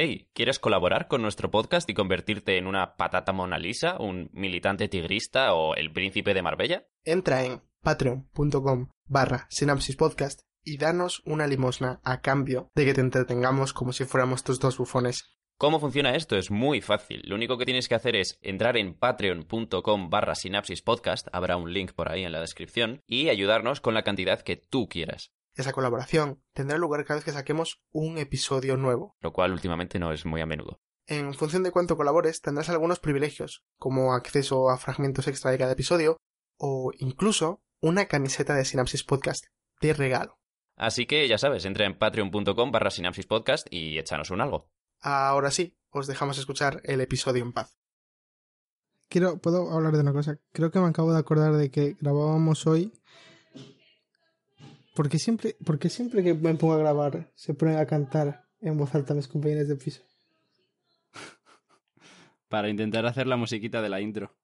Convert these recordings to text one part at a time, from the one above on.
Hey, ¿quieres colaborar con nuestro podcast y convertirte en una patata Mona Lisa, un militante tigrista o el príncipe de Marbella? Entra en patreon.com barra sinapsis podcast y danos una limosna a cambio de que te entretengamos como si fuéramos tus dos bufones. ¿Cómo funciona esto? Es muy fácil. Lo único que tienes que hacer es entrar en patreon.com barra sinapsis podcast, habrá un link por ahí en la descripción, y ayudarnos con la cantidad que tú quieras. Esa colaboración tendrá lugar cada vez que saquemos un episodio nuevo. Lo cual últimamente no es muy a menudo. En función de cuánto colabores, tendrás algunos privilegios, como acceso a fragmentos extra de cada episodio, o incluso una camiseta de Sinapsis Podcast de regalo. Así que ya sabes, entra en patreon.com barra sinapsis podcast y échanos un algo. Ahora sí, os dejamos escuchar el episodio en paz. Quiero, puedo hablar de una cosa. Creo que me acabo de acordar de que grabábamos hoy. Porque siempre, porque siempre que me pongo a grabar se ponen a cantar en voz alta mis compañeros de piso. Para intentar hacer la musiquita de la intro.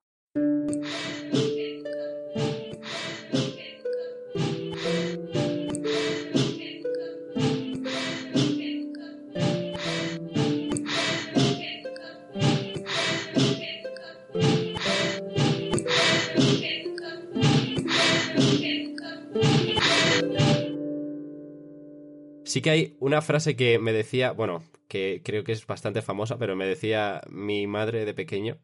Sí que hay una frase que me decía, bueno, que creo que es bastante famosa, pero me decía mi madre de pequeño,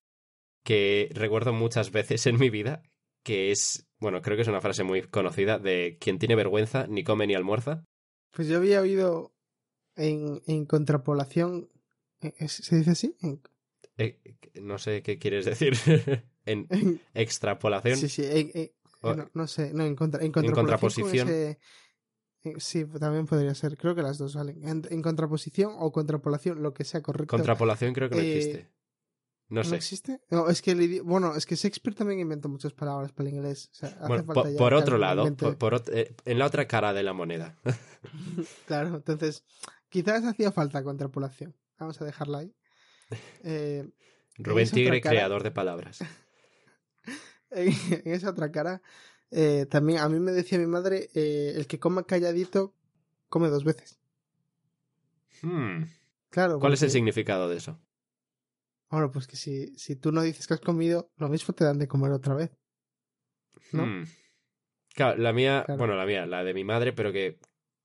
que recuerdo muchas veces en mi vida, que es, bueno, creo que es una frase muy conocida de quien tiene vergüenza ni come ni almuerza. Pues yo había oído en, en contrapolación. ¿es- ¿Se dice así? En- Eh, no sé qué quieres decir. en en- extrapolación. sí, sí. no, no sé. No, en, contra, en contraposición. ese- sí, también podría ser. Creo que las dos salen. En, en contraposición o contrapolación, lo que sea correcto. Contrapolación creo que no Eh, existe. No sé. existe? No, es que el bueno, es que Shakespeare también inventó muchas palabras para el inglés. O sea, hace Bueno, falta po- ya por, otro lado, por- eh, en la otra cara de la moneda. Claro, entonces, quizás hacía falta contrapolación. Vamos a dejarla ahí. Eh, Rubén Tigre, cara- creador de palabras. en esa otra cara, eh, también a mí me decía mi madre, eh, el que coma calladito, come dos veces. Hmm. Claro. ¿Cuál es el significado de eso? Bueno, pues que si, si tú no dices que has comido, lo mismo te dan de comer otra vez. ¿no? Hmm. Claro, la mía, Claro. bueno, la mía, la de mi madre, pero que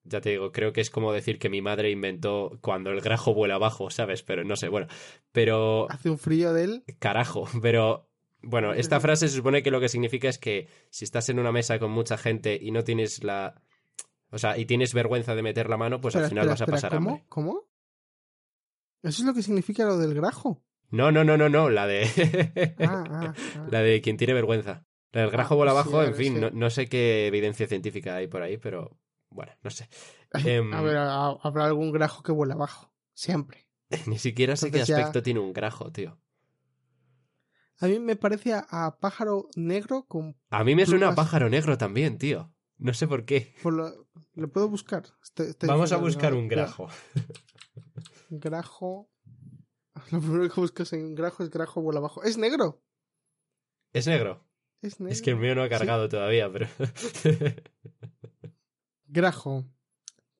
ya te digo, creo que es como decir que mi madre inventó cuando el grajo vuela abajo, ¿sabes? Pero no sé, bueno, pero Hace un frío de él. carajo, pero bueno, esta frase se supone que lo que significa es que si estás en una mesa con mucha gente y no tienes la o sea, y tienes vergüenza de meter la mano, pues al final espera, vas a pasar ¿cómo? hambre. ¿Cómo? Eso es lo que significa lo del grajo. No, no, no, no, no, la de Ah, ah, ah. la de quien tiene vergüenza. La del grajo vuela pues sí, abajo, a en ver, fin, sí. no, no sé qué evidencia científica hay por ahí, pero bueno, no sé. Em, A ver, ha- habrá algún grajo que vuela abajo. Siempre. Ni siquiera sé qué ya- aspecto tiene un grajo, tío. A mí me parece a, a pájaro negro con... A mí me suena a pájaro negro también, tío. No sé por qué. por lo, lo puedo buscar. Estoy- estoy Vamos a buscar no, un grajo. Grajo. Lo primero que buscas en grajo es grajo vuela abajo. ¡Es negro! ¿Es negro? Es negro. Es que el mío no ha Sí. cargado todavía, pero... Grajo.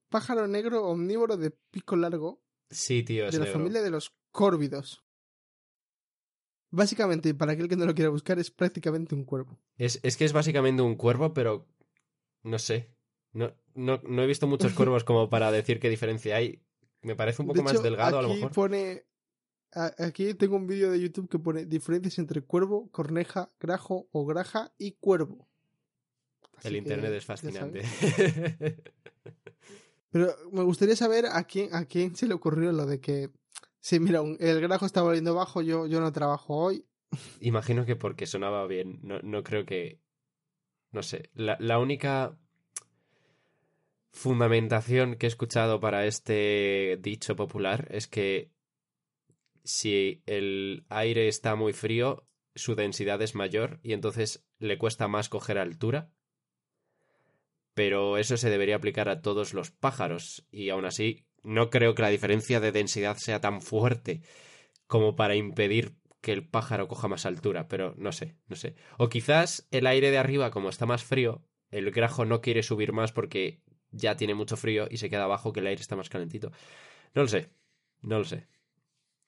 Pájaro negro omnívoro de pico largo sí, tío, es de la negro. familia de los córvidos. Básicamente, para aquel que no lo quiera buscar, es prácticamente un cuervo. Es, es que es básicamente un cuervo, pero... No sé. No, no, no he visto muchos cuervos como para decir qué diferencia hay. Me parece un poco De más hecho, delgado, a lo aquí mejor. pone. a- Aquí tengo un vídeo de YouTube que pone diferencias entre cuervo, corneja, grajo o graja y cuervo. Así El que, internet es fascinante. Pero me gustaría saber a quién, a quién se le ocurrió lo de que. Sí, mira, el grajo está volviendo bajo, yo, yo no trabajo hoy. Imagino que porque sonaba bien. No, no creo que. No sé. La, la única fundamentación que he escuchado para este dicho popular es que si el aire está muy frío, su densidad es mayor y entonces le cuesta más coger altura. Pero eso se debería aplicar a todos los pájaros y aún así no creo que la diferencia de densidad sea tan fuerte como para impedir que el pájaro coja más altura, pero no sé, no sé. O quizás el aire de arriba, como está más frío, el grajo no quiere subir más porque ya tiene mucho frío y se queda abajo que el aire está más calentito. No lo sé, no lo sé.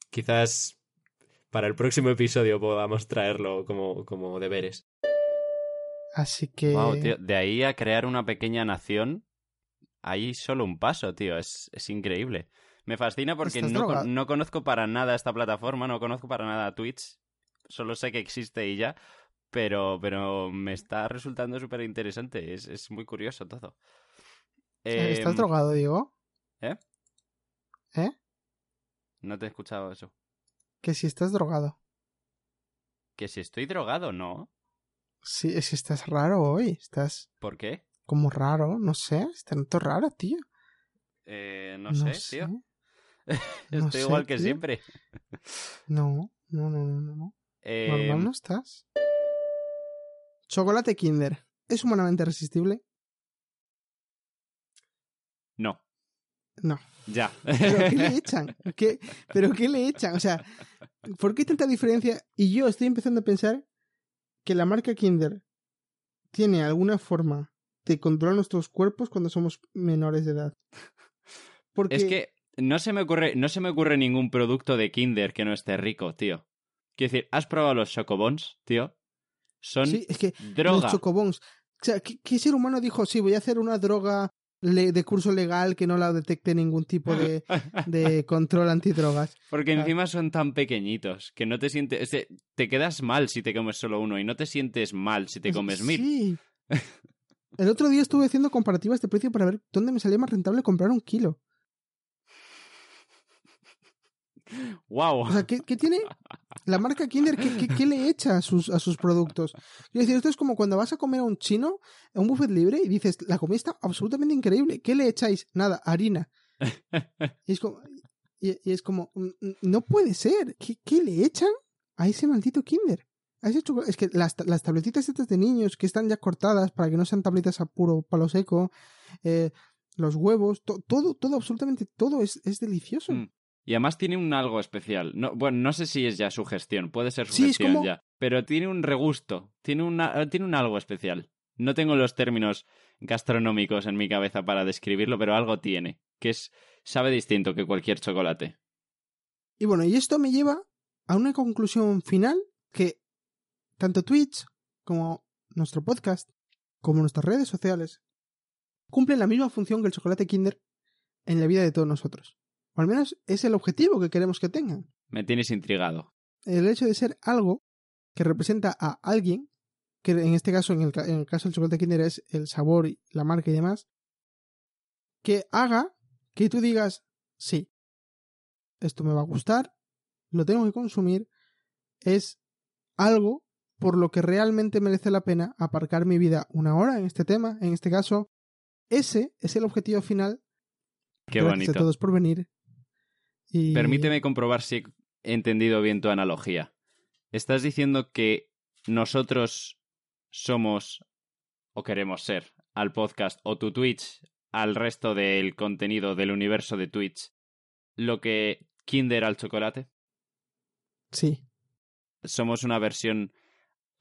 Quizás para el próximo episodio podamos traerlo como, como deberes. Así que... Wow, tío, de ahí a crear una pequeña nación, hay solo un paso, tío. Es, es increíble. Me fascina porque no, no conozco para nada esta plataforma, no conozco para nada Twitch. Solo sé que existe y ya. Pero, pero me está resultando súper interesante. Es, es muy curioso todo. ¿Estás Em, drogado, Diego? ¿Eh? ¿Eh? No te he escuchado eso. Que si estás drogado. Que si estoy drogado, no. Sí, es que estás raro hoy. Estás ¿Por qué? Como raro, no sé. Estás todo raro, tío. Eh, no, sé, tío. No Estoy sé, igual que tío. siempre. No, no, no, no, no. no. Eh, Normal no estás. Chocolate Kinder. ¿Es humanamente resistible? No, No. ya. ¿Pero qué le echan? ¿Qué? ¿Pero qué le echan? O sea, ¿por qué tanta diferencia? Y yo estoy empezando a pensar que la marca Kinder tiene alguna forma de controlar nuestros cuerpos cuando somos menores de edad. Porque Es que no se me ocurre, no se me ocurre ningún producto de Kinder que no esté rico, tío. Quiero decir, ¿has probado los chocobons, tío? Son sí, es que droga. los chocobons. O sea, ¿qué, qué ser humano dijo? Sí, voy a hacer una droga de curso legal que no la detecte ningún tipo de, de control antidrogas. Porque Ah. encima son tan pequeñitos que no te sientes. te quedas mal si te comes solo uno y no te sientes mal si te comes mil. El otro día estuve haciendo comparativas de precio para ver dónde me salía más rentable comprar un kilo. ¡Wow! O sea, ¿qué, qué tiene la marca Kinder? ¿Qué, qué- qué le echa a sus, a sus productos? Quiero decir, esto es como cuando vas a comer a un chino, a un buffet libre, y dices, la comida está absolutamente increíble. ¿Qué le echáis? Nada, harina. Y es como, y, y es como mm, mm, no puede ser. ¿Qué, qué le echan a ese maldito Kinder? Ese chocolate? Es que las, las tabletitas estas de niños que están ya cortadas para que no sean tabletas a puro palo seco, eh, los huevos, to- todo, todo, absolutamente todo es, es delicioso. Mm. Y además tiene un algo especial. No, bueno, no sé si es ya sugestión, puede ser Sí, sugestión como- ya. Pero tiene un regusto, tiene, una, tiene un algo especial. No tengo los términos gastronómicos en mi cabeza para describirlo, pero algo tiene, que es sabe distinto que cualquier chocolate. Y bueno, y esto me lleva a una conclusión final que tanto Twitch como nuestro podcast, como nuestras redes sociales, cumplen la misma función que el chocolate Kinder en la vida de todos nosotros. O al menos es el objetivo que queremos que tengan. Me tienes intrigado. El hecho de ser algo que representa a alguien, que en este caso, en el, en el caso del chocolate Kinder es el sabor, y la marca y demás, que haga que tú digas, sí, esto me va a gustar, lo tengo que consumir, es algo por lo que realmente merece la pena aparcar mi vida una hora en este tema, en este caso, ese es el objetivo final. Qué Gracias bonito. a todos por venir. Y... Permíteme comprobar si he entendido bien tu analogía. Estás diciendo que nosotros somos o queremos ser al podcast o tu Twitch al resto del contenido del universo de Twitch lo que Kinder al chocolate. Sí, Somos una versión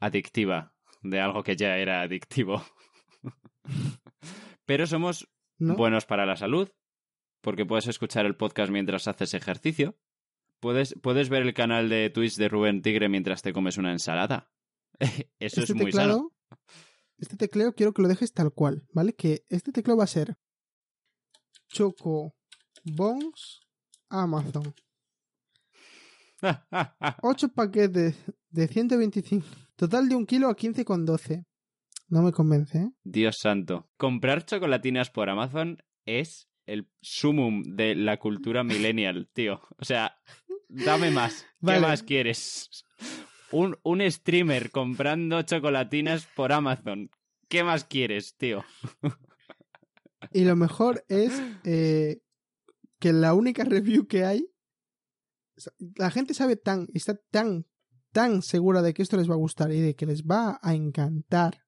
adictiva de algo que ya era adictivo. Pero somos ¿no? buenos para la salud, porque puedes escuchar el podcast mientras haces ejercicio. Puedes, puedes ver el canal de Twitch de Rubén Tigre mientras te comes una ensalada. Eso este es muy teclado, sano. Este tecleo quiero que lo dejes tal cual, ¿vale? Que este tecleo va a ser Choco Bones Amazon. 8 paquetes de 125. Total de un kilo a 15,12. No me convence, ¿eh? Dios santo. Comprar chocolatinas por Amazon es el sumum de la cultura millennial, tío. O sea, dame más. ¿Qué más quieres? Un, un streamer comprando chocolatinas por Amazon. ¿Qué más quieres, tío? Y lo mejor es eh, que la única review que hay. La gente sabe tan, está tan, tan segura de que esto les va a gustar y de que les va a encantar.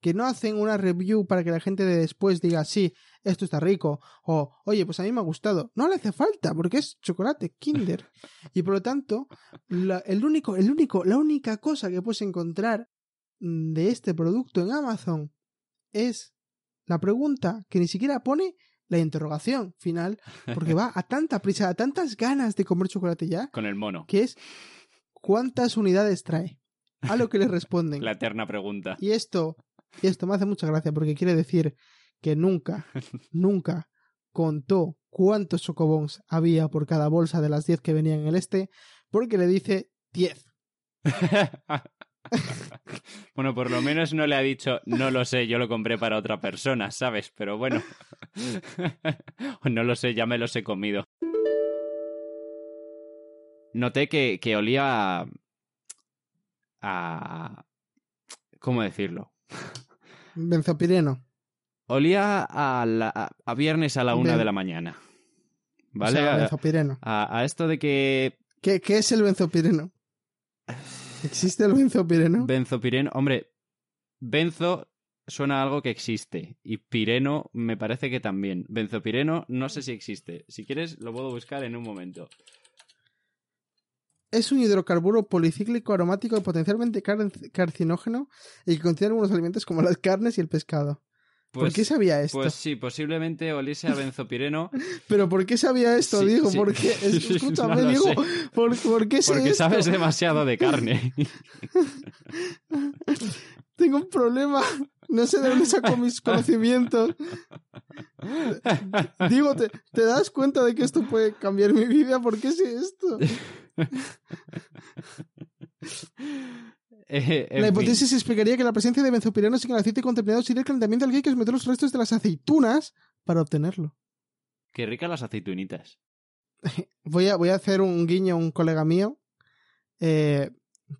Que no hacen una review para que la gente de después diga, sí, esto está rico. O, oye, pues a mí me ha gustado. No le hace falta, porque es chocolate Kinder. Y por lo tanto, la, el único, el único, la única cosa que puedes encontrar mm, de este producto en Amazon es la pregunta que ni siquiera pone la interrogación final, porque va a tanta prisa, a tantas ganas de comer chocolate ya, Con el mono. que es ¿cuántas unidades trae? A lo que le responden. La eterna pregunta. Y esto, y esto me hace mucha gracia porque quiere decir que nunca, nunca contó cuántos chocobons había por cada bolsa de las 10 que venían en el este, porque le dice 10. bueno, por lo menos no le ha dicho, no lo sé, yo lo compré para otra persona, ¿sabes? Pero bueno. no lo sé, ya me los he comido. Noté que, que olía a... a... ¿Cómo decirlo? Benzopireno. Olía a, la- a- a viernes a la una Ben- de la mañana. O ¿Vale? sea, A- benzopireno. a, a esto de que ¿Qué, qué es el benzopireno? ¿Existe el benzopireno? benzopireno, hombre, benzo suena a algo que existe y pireno me parece que también. Benzopireno no sé si existe. Si quieres lo puedo buscar en un momento. Es un hidrocarburo policíclico aromático potencialmente car- carcinógeno y que contiene algunos alimentos como las carnes y el pescado. ¿Por qué sabía esto? Pues sí, posiblemente oliese a benzopireno ¿Pero por qué sabía esto, Sí, Diego? sí. Porque, es- escúchame, No Diego. ¿por, por qué sé porque esto? sabes demasiado de carne. Tengo un problema. No sé de dónde saco mis conocimientos. Digo, ¿te, te das cuenta de que esto puede cambiar mi vida? ¿Por qué sé esto? Eh, la fin. hipótesis explicaría que la presencia de benzopirenos en el aceite contaminado sería el calentamiento del que hay que someter los restos de las aceitunas para obtenerlo. Qué ricas las aceitunitas. Voy a, voy a hacer un guiño a un colega mío. Eh,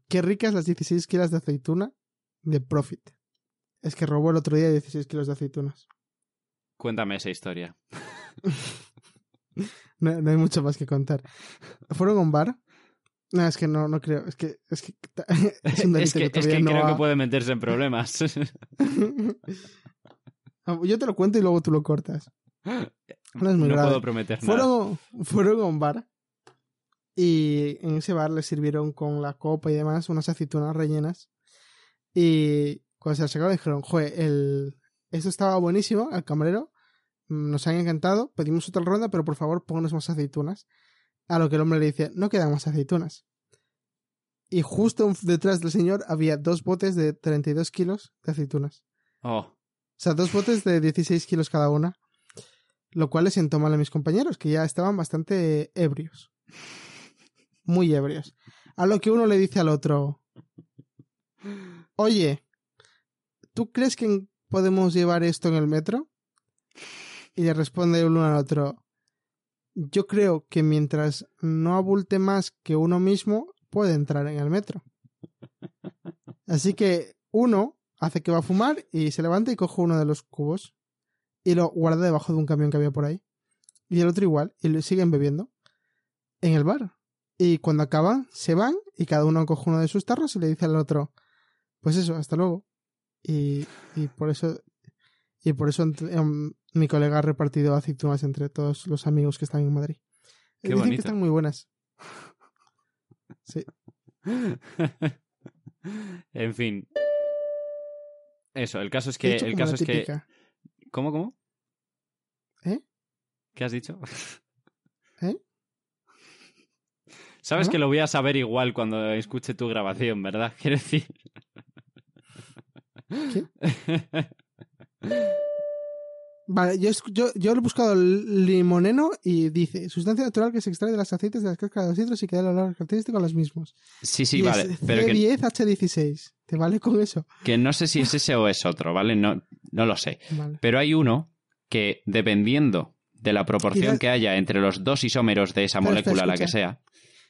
qué ricas las 16 kilos de aceituna de Profit. Es que robó el otro día 16 kilos de aceitunas. Cuéntame esa historia. No, no hay mucho más que contar. ¿Fueron a un bar? No, es que no, no creo. Es que es, que, es un es delito que, es todavía que no creo ha- que puede meterse en problemas. Ah, Yo te lo cuento y luego tú lo cortas. No es muy no grave. puedo prometer nada. Fueron, fueron a un bar y en ese bar les sirvieron con la copa y demás unas aceitunas rellenas. Y cuando se las sacaron dijeron, joder, el... esto estaba buenísimo, al camarero, mm, nos han encantado, pedimos otra ronda, pero por favor pónganos más aceitunas. A lo que el hombre le dice, no quedan más aceitunas. Y justo detrás del señor había dos botes de 32 kilos de aceitunas. Oh, O sea, dos botes de 16 kilos cada una. Lo cual les sentó mal a mis compañeros, que ya estaban bastante ebrios. Muy ebrios. A lo que uno le dice al otro, oye, ¿tú crees que podemos llevar esto en el metro? Y le responde uno al otro, yo creo que mientras no abulte más que uno mismo, puede entrar en el metro. Así que uno hace que va a fumar y se levanta y coge uno de los cubos y lo guarda debajo de un camión que había por ahí. Y el otro igual, y lo siguen bebiendo en el bar. Y cuando acaban, se van y cada uno coge uno de sus tarros y le dice al otro, pues eso, hasta luego. Y, y por eso, y por eso em, mi colega ha repartido aceitunas entre todos los amigos que están en Madrid. Qué Dicen bonito. que están muy buenas. Sí. en fin. Eso, el caso es que. He El caso es que. ¿Cómo, cómo? ¿Eh? ¿Qué has dicho? ¿Eh? Sabes ¿Ah? que lo voy a saber igual cuando escuche tu grabación, ¿verdad? Quiero decir. Vale, yo, yo, yo he buscado limoneno y dice sustancia natural que se extrae de los aceites de las cáscaras de los citros y que da el olor característico a los mismos. sí, sí, Y vale. es Pero que, C10H16. ¿Te vale con eso? que no sé si es ese o es otro, ¿vale? No, no lo sé. Vale. Pero hay uno que, dependiendo de la proporción Quizás- que haya entre los dos isómeros de esa molécula, la que sea.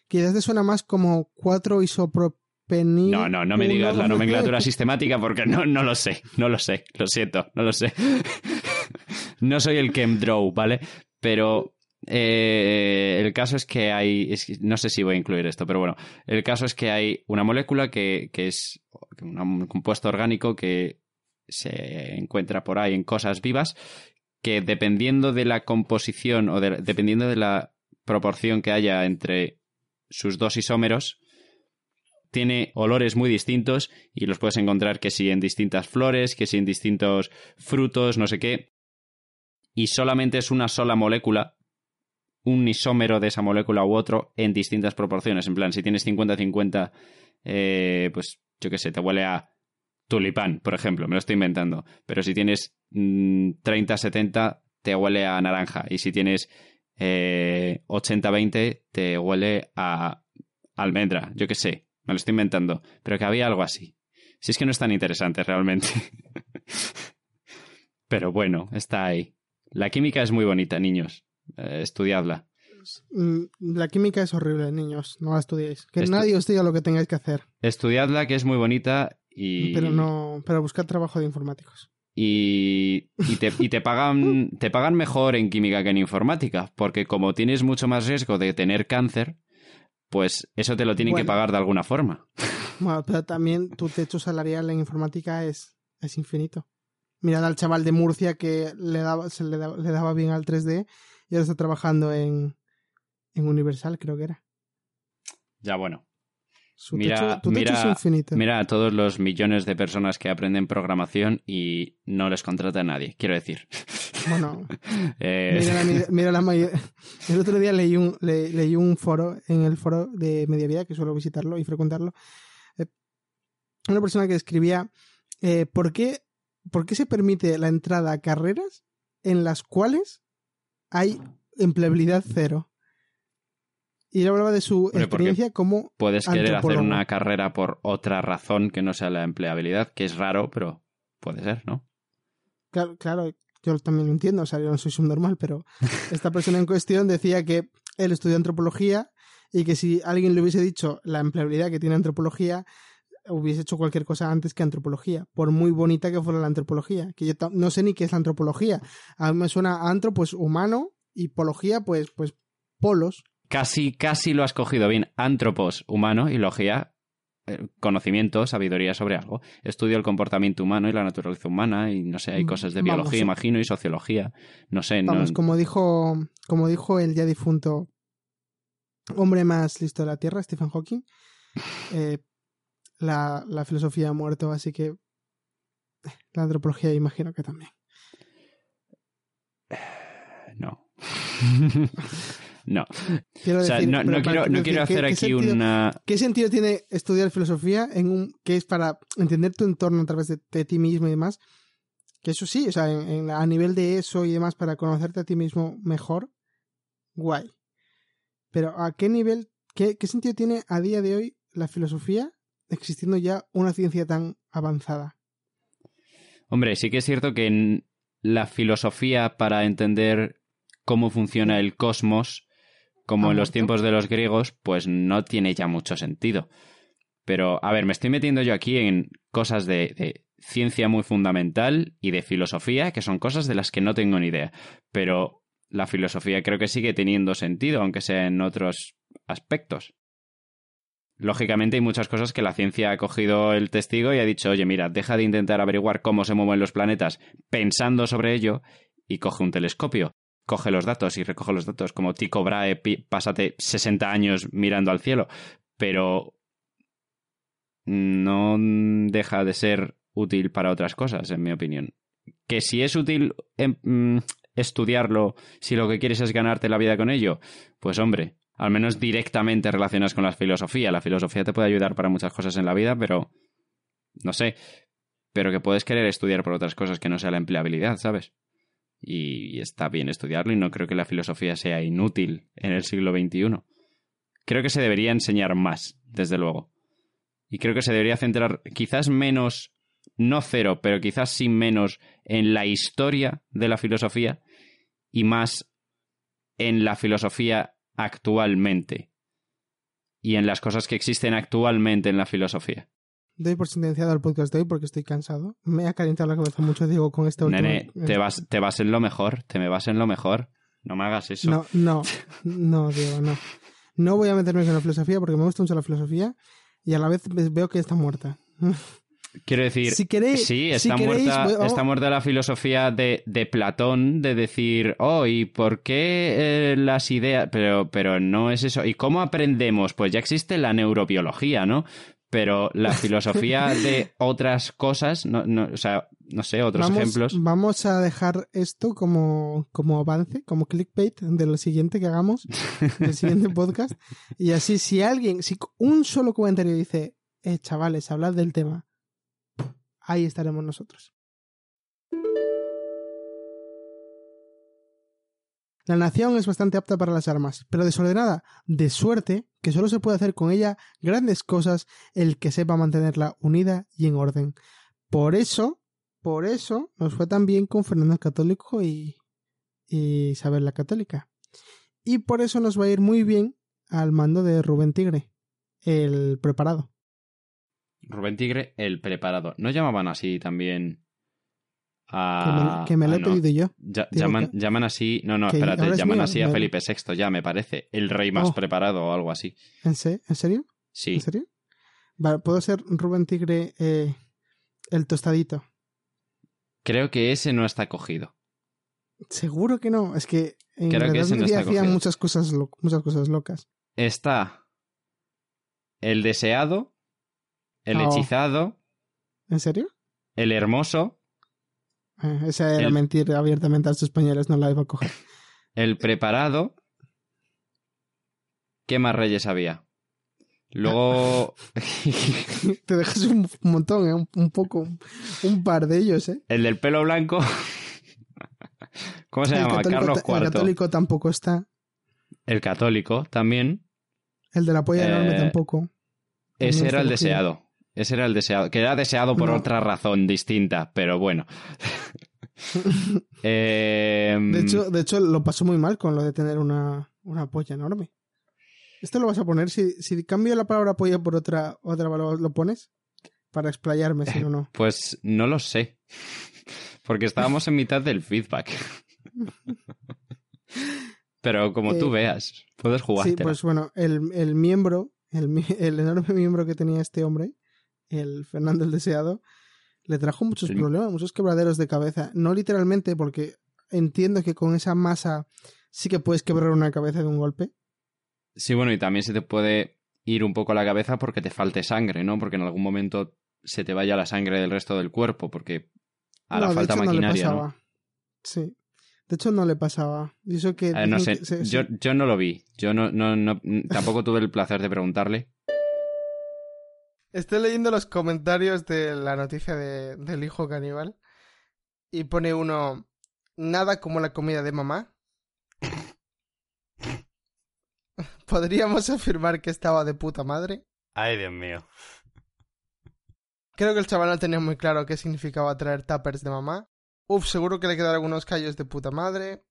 Quizás te suena más como 4 isopropenil. No, no, no me digas la nomenclatura sistemática porque no, no lo sé, no lo sé, lo siento, no lo sé. No soy el Chemdraw, ¿vale? Pero eh, el caso es que hay, que no sé si voy a incluir esto, pero bueno, el caso es que hay una molécula que, que es un compuesto orgánico que se encuentra por ahí en cosas vivas que dependiendo de la composición o de- dependiendo de la proporción que haya entre sus dos isómeros, tiene olores muy distintos y los puedes encontrar que si en distintas flores, que si en distintos frutos, no sé qué. Y solamente es una sola molécula, un isómero de esa molécula u otro en distintas proporciones. En plan, si tienes 50-50, eh, pues yo qué sé, te huele a tulipán, por ejemplo, me lo estoy inventando. Pero si tienes 30-70, mm, te huele a naranja. Y si tienes 80-20, eh, te huele a almendra, yo qué sé, me lo estoy inventando. Pero que había algo así. Si es que no es tan interesante realmente. Pero bueno, está ahí. La química es muy bonita, niños. Eh, estudiadla. Mm, la química es horrible, niños. No la estudiéis. Que nadie os diga lo que tengáis que hacer. Estudiadla, que es muy bonita y... Pero no... Pero buscad trabajo de informáticos. Y, y, te, y te, pagan, te pagan mejor en química que en informática, porque como tienes mucho más riesgo de tener cáncer, pues eso te lo tienen que pagar de alguna forma. Bueno, pero también tu techo salarial en informática es, es infinito. Mirad al chaval de Murcia que le daba, se le, daba, le daba bien al 3D y ahora está trabajando en, en Universal, creo que era. Ya, bueno. mira, mira, a todos los millones de personas que aprenden programación y no les contrata a nadie, quiero decir. Bueno, eh, mira, la, El otro día leí un, leí un foro en el foro de Mediavía, que suelo visitarlo y frecuentarlo. Eh, una persona que escribía eh, ¿por, qué, ¿por qué se permite la entrada a carreras en las cuales hay empleabilidad cero? Y él hablaba de su experiencia como. Puedes querer hacer una carrera por otra razón que no sea la empleabilidad, que es raro, pero puede ser, ¿no? Claro, claro yo también lo entiendo, o sea, yo no soy subnormal, pero esta persona en cuestión decía que él estudió antropología y que si alguien le hubiese dicho la empleabilidad que tiene antropología, hubiese hecho cualquier cosa antes que antropología, por muy bonita que fuera la antropología, que yo no sé ni qué es la antropología. A mí me suena antro, pues humano, y pología, pues, pues polos. Casi, casi lo has cogido bien. Antropos, humano, y logía, eh, conocimiento, sabiduría sobre algo. Estudio el comportamiento humano y la naturaleza humana y no sé, hay mm, cosas de biología, imagino, y sociología. No sé, Vamos, como dijo, como dijo el ya difunto hombre más listo de la Tierra, Stephen Hawking, eh, la, la filosofía ha muerto, así que la antropología imagino que también. No. No. Quiero no, quiero, hacer aquí una. ¿Qué sentido tiene estudiar filosofía en un que es para entender tu entorno a través de, ti mismo y demás? Que eso sí, o sea, a nivel de eso y demás, para conocerte a ti mismo mejor, guay. Pero ¿a qué nivel, qué, qué sentido tiene a día de hoy la filosofía existiendo ya una ciencia tan avanzada? Hombre, sí que es cierto que la filosofía para entender cómo funciona el cosmos como en los tiempos de los griegos, pues no tiene ya mucho sentido. Pero, a ver, me estoy metiendo yo aquí en cosas de, ciencia muy fundamental y de filosofía, que son cosas de las que no tengo ni idea. Pero la filosofía creo que sigue teniendo sentido, aunque sea en otros aspectos. Lógicamente hay muchas cosas que la ciencia ha cogido el testigo y ha dicho, oye, mira, deja de intentar averiguar cómo se mueven los planetas pensando sobre ello y coge un telescopio coge los datos y recoge los datos, como Tico Brahe, pásate 60 años mirando al cielo, pero no deja de ser útil para otras cosas, en mi opinión. Que si es útil em, mm, estudiarlo, si lo que quieres es ganarte la vida con ello, pues hombre, al menos directamente relacionas con la filosofía. La filosofía te puede ayudar para muchas cosas en la vida, pero no sé, pero que puedes querer estudiar por otras cosas que no sea la empleabilidad, ¿sabes? y está bien estudiarlo y no creo que la filosofía sea inútil en el siglo XXI. Creo que se debería enseñar más, desde luego. Y creo que se debería centrar quizás menos, no cero, pero quizás sí menos en la historia de la filosofía y más en la filosofía actualmente y en las cosas que existen actualmente en la filosofía doy por sentenciado al podcast de hoy porque estoy cansado. Me ha calentado la cabeza mucho, digo, con este último... Nene, te vas, te vas en lo mejor, te me vas en lo mejor. No me hagas eso. No, no, no, Diego, no. No voy a meterme con la filosofía porque me gusta mucho la filosofía y a la vez veo que está muerta. Quiero decir, si queréis, sí, está, muerta, oh. está muerta la filosofía de, de, Platón de decir, oh, ¿y por qué eh, las ideas? Pero, pero no es eso. ¿Y cómo aprendemos? Pues ya existe la neurobiología, ¿no? pero la filosofía de otras cosas, no, no, o sea, no sé, otros vamos, ejemplos. Vamos a dejar esto como, como avance, como clickbait de lo siguiente que hagamos, del siguiente podcast. Y así, si alguien, si un solo comentario dice, eh, chavales, hablad del tema, ahí estaremos nosotros. La nación es bastante apta para las armas, pero desordenada, de suerte que solo se puede hacer con ella grandes cosas el que sepa mantenerla unida y en orden. Por eso, por eso nos fue tan bien con Fernando el Católico y, y Isabel la Católica. Y por eso nos va a ir muy bien al mando de Rubén Tigre, el preparado. Rubén Tigre, el preparado. ¿No llamaban así también Que me, a... que me lo ah, he no. pedido yo. Ya- llaman, que- llaman así... No, no, espérate. Llaman mío, así a Felipe VI ya, me parece. El rey más Oh. preparado o algo así. ¿En, se- ¿En serio? Sí. ¿En serio? Vale, ¿Puedo ser Rubén Tigre eh, el tostadito? Creo que ese no está cogido. Seguro que no. Es que en Creo que ese no está hacían cogido. muchas cosas, muchas cosas locas. Está el deseado, el Oh. hechizado, ¿En serio? el hermoso, Eh, esa era El- mentir abiertamente a los españoles, no la iba a coger. el preparado. ¿Qué más reyes había? Luego Te dejas un montón, ¿eh? un, poco, un, par de ellos, ¿eh? el del pelo blanco. ¿Cómo se el, llama? Carlos ta- el IV. católico tampoco está. El católico también. El de la polla enorme Eh, tampoco. Ese era el deseado. Ese era el deseado. Que era deseado por No. otra razón distinta, pero bueno. Em, De hecho, de hecho, lo pasó muy mal con lo de tener una, una polla enorme. Esto lo vas a poner, si, si cambio la palabra polla por otra, otra palabra, ¿lo pones? Para explayarme, si no, no. Pues no lo sé. Porque estábamos en mitad del feedback. Pero como tú Eh, veas, puedes jugar. Sí, pues bueno, el, el miembro, el, el enorme miembro que tenía este hombre, el Fernando el Deseado, le trajo muchos problemas, muchos quebraderos de cabeza. No literalmente, porque entiendo que con esa masa sí que puedes quebrar una cabeza de un golpe. Sí, bueno, y también se te puede ir un poco la cabeza porque te falte sangre, ¿no? Porque en algún momento se te vaya la sangre del resto del cuerpo, porque a la No, de falta hecho, no le maquinaria, ¿no? pasaba. Sí. De hecho, no le pasaba. Y eso que Eh, no sé, que se- yo, yo no lo vi. Yo no, no, no, tampoco tuve el placer de preguntarle. Estoy leyendo los comentarios de la noticia de- del hijo caníbal y pone uno, nada como la comida de mamá. Podríamos afirmar que estaba de puta madre. Ay, Dios mío. Creo que el chaval no tenía muy claro qué significaba traer tuppers de mamá. Uf, seguro que le quedaron algunos callos de puta madre.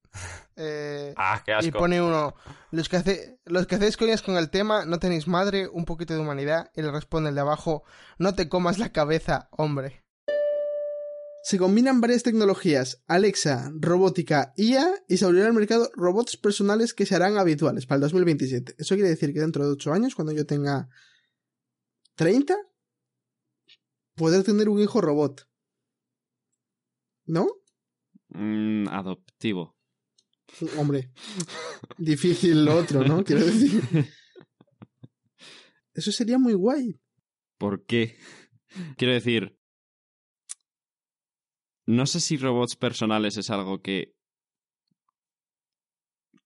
Eh, Ah, qué y asco. pone uno, los que, hace, los que hacéis coñas con el tema, no tenéis madre, un poquito de humanidad. Y le responde el de abajo, no te comas la cabeza, hombre. Se combinan varias tecnologías, Alexa, robótica, IA, y se abrirá al mercado robots personales que se harán habituales para el 2027. Eso quiere decir que dentro de 8 años, cuando yo tenga 30, poder tener un hijo robot. ¿No? Mm, adoptivo. Hombre, difícil lo otro, ¿no? Quiero decir. Eso sería muy guay. ¿Por qué? Quiero decir, no sé si robots personales es algo que...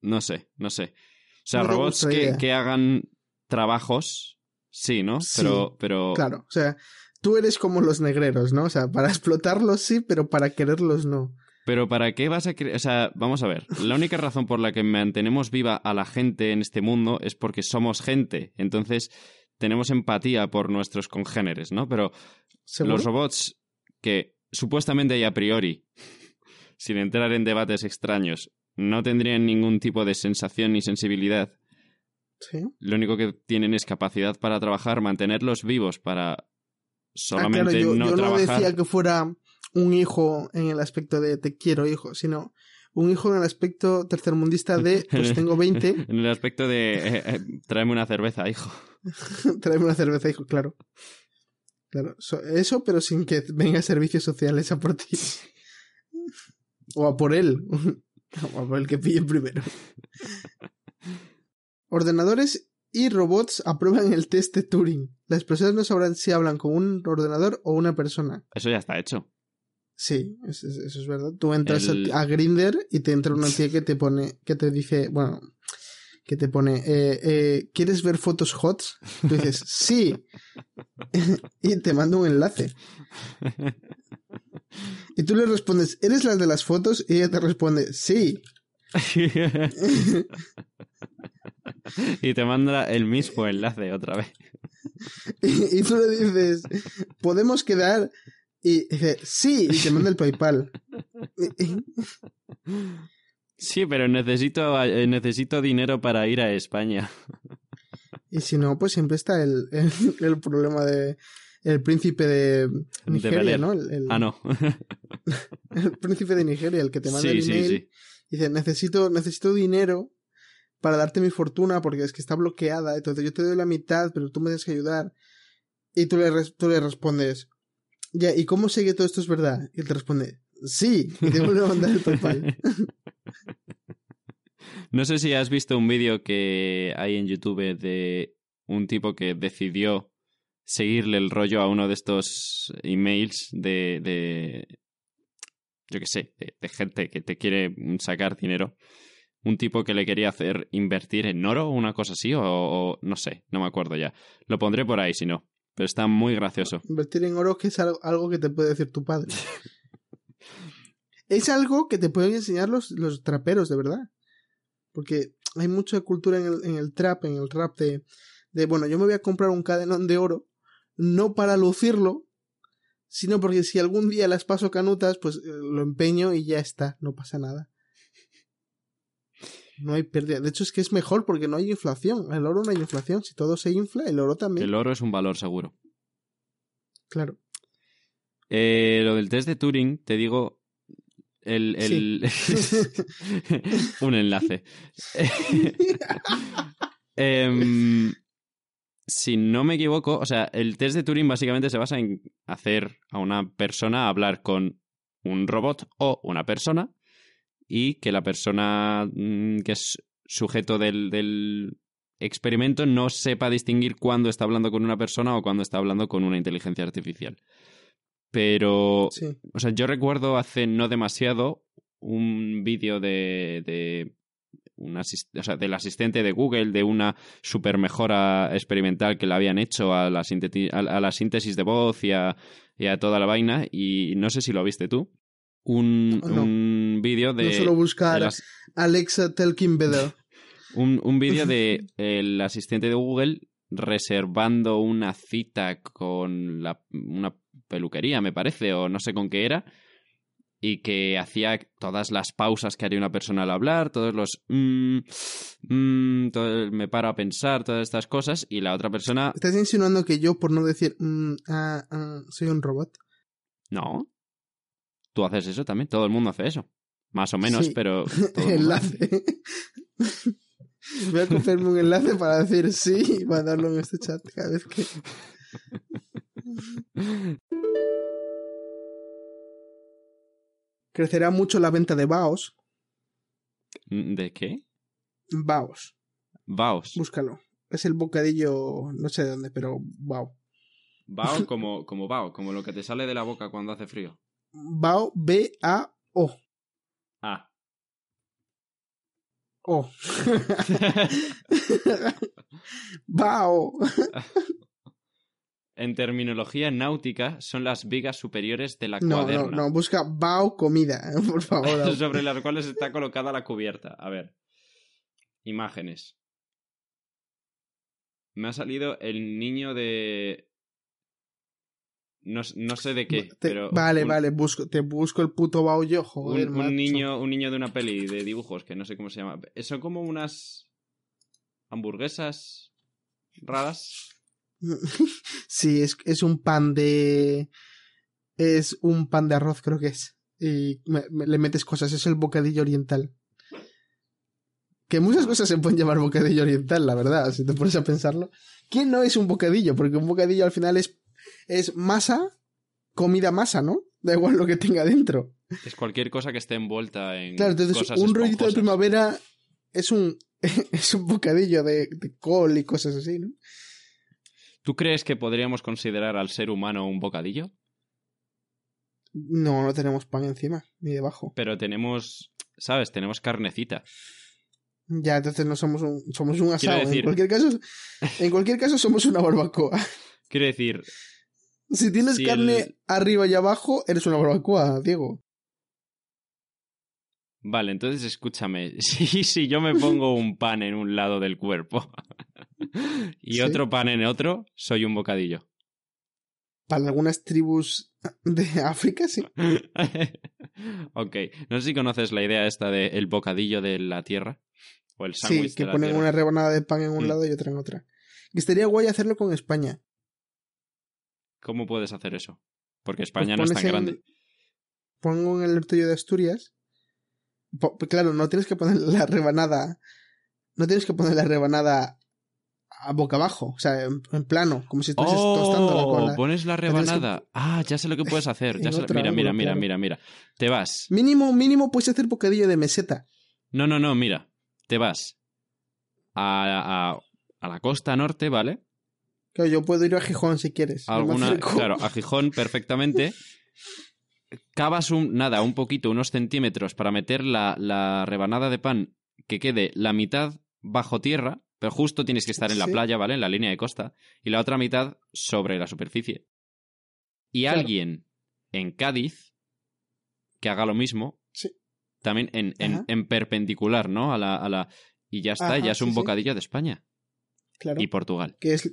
No sé, no sé. O sea, No robots que, que hagan trabajos, sí, ¿no? Sí, Pero, pero Claro, o sea, tú eres como los negreros, ¿no? O sea, para explotarlos sí, pero para quererlos no. Pero ¿para qué vas a creer? O sea, vamos a ver. La única razón por la que mantenemos viva a la gente en este mundo es porque somos gente. Entonces, tenemos empatía por nuestros congéneres, ¿no? Pero ¿Seguro? los robots que supuestamente y a priori, sin entrar en debates extraños, no tendrían ningún tipo de sensación ni sensibilidad, Sí. lo único que tienen es capacidad para trabajar, mantenerlos vivos para Ah, solamente claro, yo no yo no decía que fuera un hijo en el aspecto de te quiero hijo, sino un hijo en el aspecto tercermundista de pues tengo 20, En el aspecto de eh, eh, tráeme una cerveza, hijo. tráeme una cerveza hijo, claro. Claro, so- eso pero sin que venga servicios sociales a por ti. O a por él. O a por el que pille primero. Ordenadores y robots aprueban el test de Turing. Las personas no sabrán si hablan con un ordenador o una persona. Eso ya está hecho. Sí, eso, es- eso es verdad. Tú entras El- a, a Grinder y te entra una tía que te pone, que te dice, bueno, que te pone, eh, eh, ¿quieres ver fotos hot? Tú dices, sí. y te manda un enlace. Y tú le respondes, ¿eres la de las fotos? Y ella te responde, sí. y te manda el mismo enlace otra vez. Y, y tú le dices, ¿podemos quedar? Y dice, sí. Y te manda el PayPal. Sí, pero necesito, eh, necesito dinero para ir a España. Y si no, pues siempre está el, el, el problema de el príncipe de Nigeria. ¿no? El, el- Ah, no. el príncipe de Nigeria, el que te manda Sí, el email. sí. Dice, necesito, necesito dinero para darte mi fortuna porque es que está bloqueada. Entonces yo te doy la mitad, pero tú me tienes que ayudar. Y tú le, tú le respondes, ya, ¿y cómo sé que todo esto es verdad? Y él te responde, sí. Y te vuelve a mandar el PayPal. No sé si has visto un vídeo que hay en YouTube de un tipo que decidió seguirle el rollo a uno de estos emails de, de yo qué sé, de, de gente que te quiere sacar dinero. Un tipo que le quería hacer invertir en oro o una cosa así, o, o no sé, no me acuerdo ya. Lo pondré por ahí si no. Pero está muy gracioso. Invertir en oro, que es algo, que te puede decir tu padre. es algo que te pueden enseñar los, los traperos, de verdad. Porque hay mucha cultura en el, en el trap, en el rap de, de, bueno, yo me voy a comprar un cadenón de oro, no para lucirlo, sino porque si algún día las paso canutas, pues eh, lo empeño y ya está, no pasa nada. No hay pérdida. De hecho, es que es mejor porque no hay inflación. El oro no hay inflación. Si todo se infla, el oro también. El oro es un valor seguro. Claro. Eh, lo del test de Turing, te digo. El. el... un enlace. Em, si no me equivoco, o sea, el test de Turing básicamente se basa en hacer a una persona hablar con un robot o una persona y que la persona mm, que es sujeto del, del experimento no sepa distinguir cuándo está hablando con una persona o cuándo está hablando con una inteligencia artificial. Pero, Sí. o sea, yo recuerdo hace no demasiado un vídeo de, de un o sea, del asistente de Google, de una super mejora experimental que le habían hecho a la, a la síntesis de voz y a, y a toda la vaina, y no sé si lo viste tú. Un, No. un vídeo de. no solo buscar Alexa Telkin Better. un, un vídeo de el asistente de Google reservando una cita con la, una peluquería, me parece, o no sé con qué era, y que hacía todas las pausas que haría una persona al hablar, todos los mm, mm, todo el me paro a pensar, todas estas cosas, y la otra persona, ¿Estás insinuando que yo, por no decir mm, ah, ah, soy un robot? no. Tú haces eso también, todo el mundo hace eso. Más o menos, Sí. pero... todo enlace. Voy a cogerme un enlace para decir sí y mandarlo en este chat cada vez que. Crecerá mucho la venta de Baos. ¿De qué? Baos. Vaos. Búscalo. Es el bocadillo, no sé de dónde, pero Bao. Bao como, como bao, como lo que te sale de la boca cuando hace frío. Bao, B-A-O. Ah. O. Bao. En terminología náutica son las vigas superiores de la No, no, no, busca Bao comida, por favor. sobre las cuales está colocada la cubierta. A ver. Imágenes. Me ha salido el niño de... No, no sé de qué, Te- pero... vale, un- vale, busco, te busco el puto Un, joder, un macho. niño, un niño de una peli de dibujos que no sé cómo se llama. Son como unas hamburguesas raras. sí, es, es un pan de. Es un pan de arroz, creo que es. Y me- me- le metes cosas, es el bocadillo oriental. Que muchas cosas se pueden llamar bocadillo oriental, la verdad, si te pones a pensarlo. ¿Qué no es un bocadillo? Porque un bocadillo al final es, es masa, comida masa, ¿no? Da igual lo que tenga dentro. Es cualquier cosa que esté envuelta en Claro, entonces cosas un rollito de primavera es un es un bocadillo de, de col y cosas así, ¿no? ¿Tú crees que podríamos considerar al ser humano un bocadillo? No, no tenemos pan encima, ni debajo. Pero tenemos, ¿sabes? Tenemos carnecita. Ya, entonces no somos un, somos un asado. decir- En cualquier caso, en cualquier caso somos una barbacoa. Quiero decir, Si tienes Si carne el- arriba y abajo, eres una barbacoa, Diego. vale, entonces escúchame. Si, si yo me pongo un pan en un lado del cuerpo y Sí. otro pan en otro, soy un bocadillo. Para algunas tribus de África, sí. ok, no sé si conoces la idea esta de el bocadillo de la tierra o el sándwich Sí, que de la ponen tierra. una rebanada de pan en un Mm. lado y otra en otra. Y estaría guay hacerlo con España. ¿Cómo puedes hacer eso? Porque España Pues no es tan en- grande. Pongo en el hortello de Asturias. Po- claro, no tienes que poner la rebanada. No tienes que poner la rebanada a boca abajo, o sea, en, en plano, como si estuvieses tostándola con ¡Oh! la... Pones la que- rebanada. Ah, ya sé lo que puedes hacer. ya sé- Mira, mira, mira, mira, mira. Te vas. Mínimo, mínimo puedes hacer bocadillo de meseta. No, no, no, mira. Te vas a, a, a la costa norte, ¿vale? Claro, yo puedo ir a Gijón si quieres. Alguna, claro, a Gijón perfectamente. Cavas un, nada, un poquito, unos centímetros para meter la, la rebanada de pan que quede la mitad bajo tierra, pero justo tienes que estar en la Sí. playa, ¿vale? En la línea de costa, y la otra mitad sobre la superficie. Y Claro. alguien en Cádiz que haga lo mismo, Sí. también en, en, en perpendicular, ¿no? A la, a la... Y ya está, Ajá, ya es un sí, sí. bocadillo de España Claro. y Portugal. Que es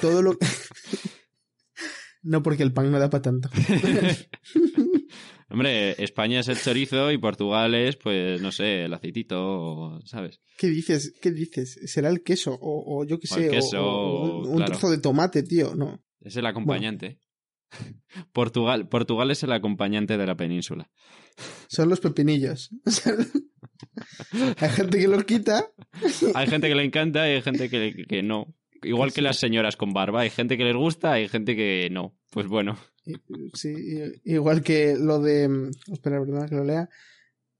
todo lo... no, porque el pan no da para tanto. Hombre, España es el chorizo y Portugal es, pues, no sé, el aceitito, ¿sabes? ¿Qué dices? ¿Qué dices? ¿Será el queso? O, o yo qué sé, o- queso, o, un, un claro. trozo de tomate, tío. No. Es el acompañante. Portugal, Portugal es el acompañante de la península. Son los pepinillos. Hay gente que los quita. Hay gente que le encanta y hay gente que, que no. Igual que las señoras con barba. Hay gente que les gusta, hay gente que no. Pues bueno. Sí, igual que lo de. Espera, perdona que lo lea.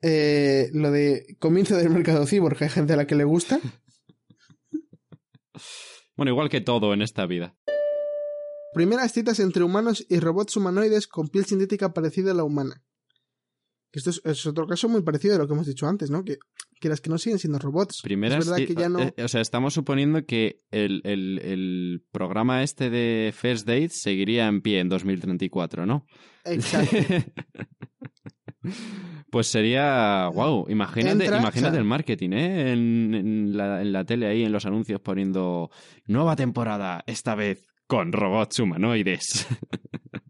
Eh, lo de comienzo del mercado cibor, que hay gente a la que le gusta. Bueno, igual que todo en esta vida. Primeras citas entre humanos y robots humanoides con piel sintética parecida a la humana. Que Esto es, es otro caso muy parecido a lo que hemos dicho antes, ¿no? Que, que las que no siguen siendo robots. Primeras. es verdad ci- que ya no. eh, O sea, estamos suponiendo que el, el- el programa este de First Dates seguiría en pie en 2034, ¿no? Exacto. Pues sería, wow, imagínate, Entra, imagínate o sea- el marketing, ¿eh? En, en la, en la tele ahí, en los anuncios poniendo nueva temporada, esta vez con robots humanoides.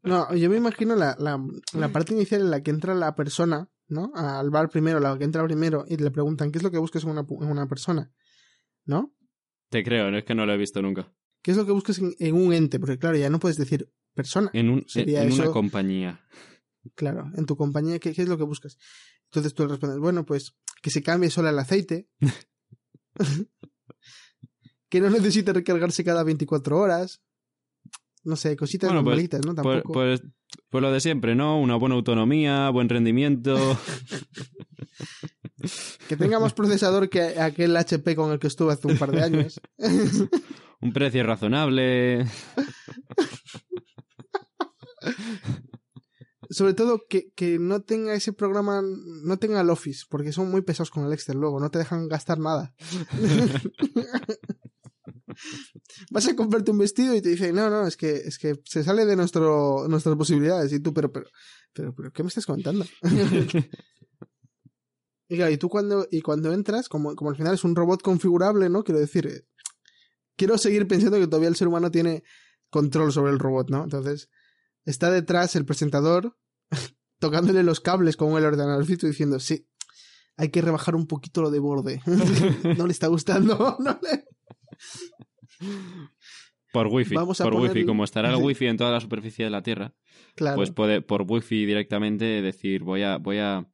No, yo me imagino la, la, la parte inicial en la que entra la persona, ¿no? Al bar primero, la que entra primero, y le preguntan qué es lo que buscas en una, en una persona, ¿no? Te creo, no es que no lo he visto nunca. ¿Qué es lo que buscas en, en un ente? Porque claro, ya no puedes decir persona. En, un, en, Sería en una compañía. Claro, en tu compañía, ¿qué, qué es lo que buscas? Entonces tú le respondes, bueno, pues que se cambie solo el aceite. que no necesite recargarse cada 24 horas. No sé, cositas Bueno, pues- normalitas, ¿no? Pues, Tampoco. pues, pues lo de siempre, ¿no? Una buena autonomía, buen rendimiento. Que tenga más procesador que aquel HP con el que estuve hace un par de años. un precio razonable. Sobre todo que, que no tenga ese programa, no tenga el Office, porque son muy pesados con el Excel luego, no te dejan gastar nada. Vas a comprarte un vestido y te dicen, no, no, es que, es que se sale de nuestro, nuestras posibilidades. Y tú, pero, pero, pero, pero, ¿qué me estás contando? y claro, y tú cuando, y cuando entras, como, como al final es un robot configurable, ¿no? Quiero decir, eh, quiero seguir pensando que todavía el ser humano tiene control sobre el robot, ¿no? Entonces, está detrás el presentador tocándole los cables con el ordenadorcito diciendo, sí, hay que rebajar un poquito lo de borde. no le está gustando. no le- Por wifi. Vamos a por poner- wifi. Como estará el wifi en toda la superficie de la Tierra, Claro. pues puede por wifi directamente decir voy a voy a o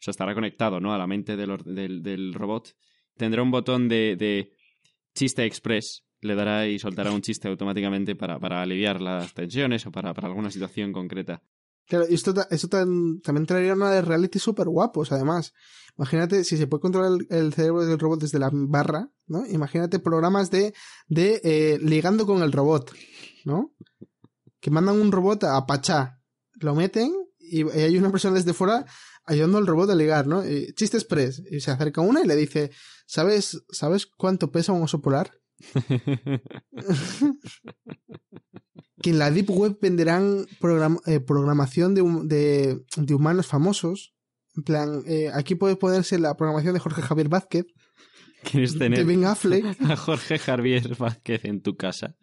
sea estará conectado no a la mente del, del, del robot tendrá un botón de, de chiste express le dará y soltará un chiste automáticamente para, para aliviar las tensiones o para, para alguna situación concreta Claro, y esto, esto también traería una de reality súper guapos, además. Imagínate, si se puede controlar el, cerebro del robot desde la barra, ¿no? Imagínate programas de, de eh, ligando con el robot, ¿no? Que mandan un robot a Pachá, lo meten y, y hay una persona desde fuera ayudando al robot a ligar, ¿no? Y, Chiste express. Y se acerca una y le dice, ¿sabes, ¿sabes cuánto pesa un oso polar? que en la Deep Web venderán program- eh, programación de, de, de humanos famosos. En plan, eh, aquí puede ponerse la programación de Jorge Javier Vázquez, ¿Quieres de tener Ben Affleck. a Jorge Javier Vázquez en tu casa?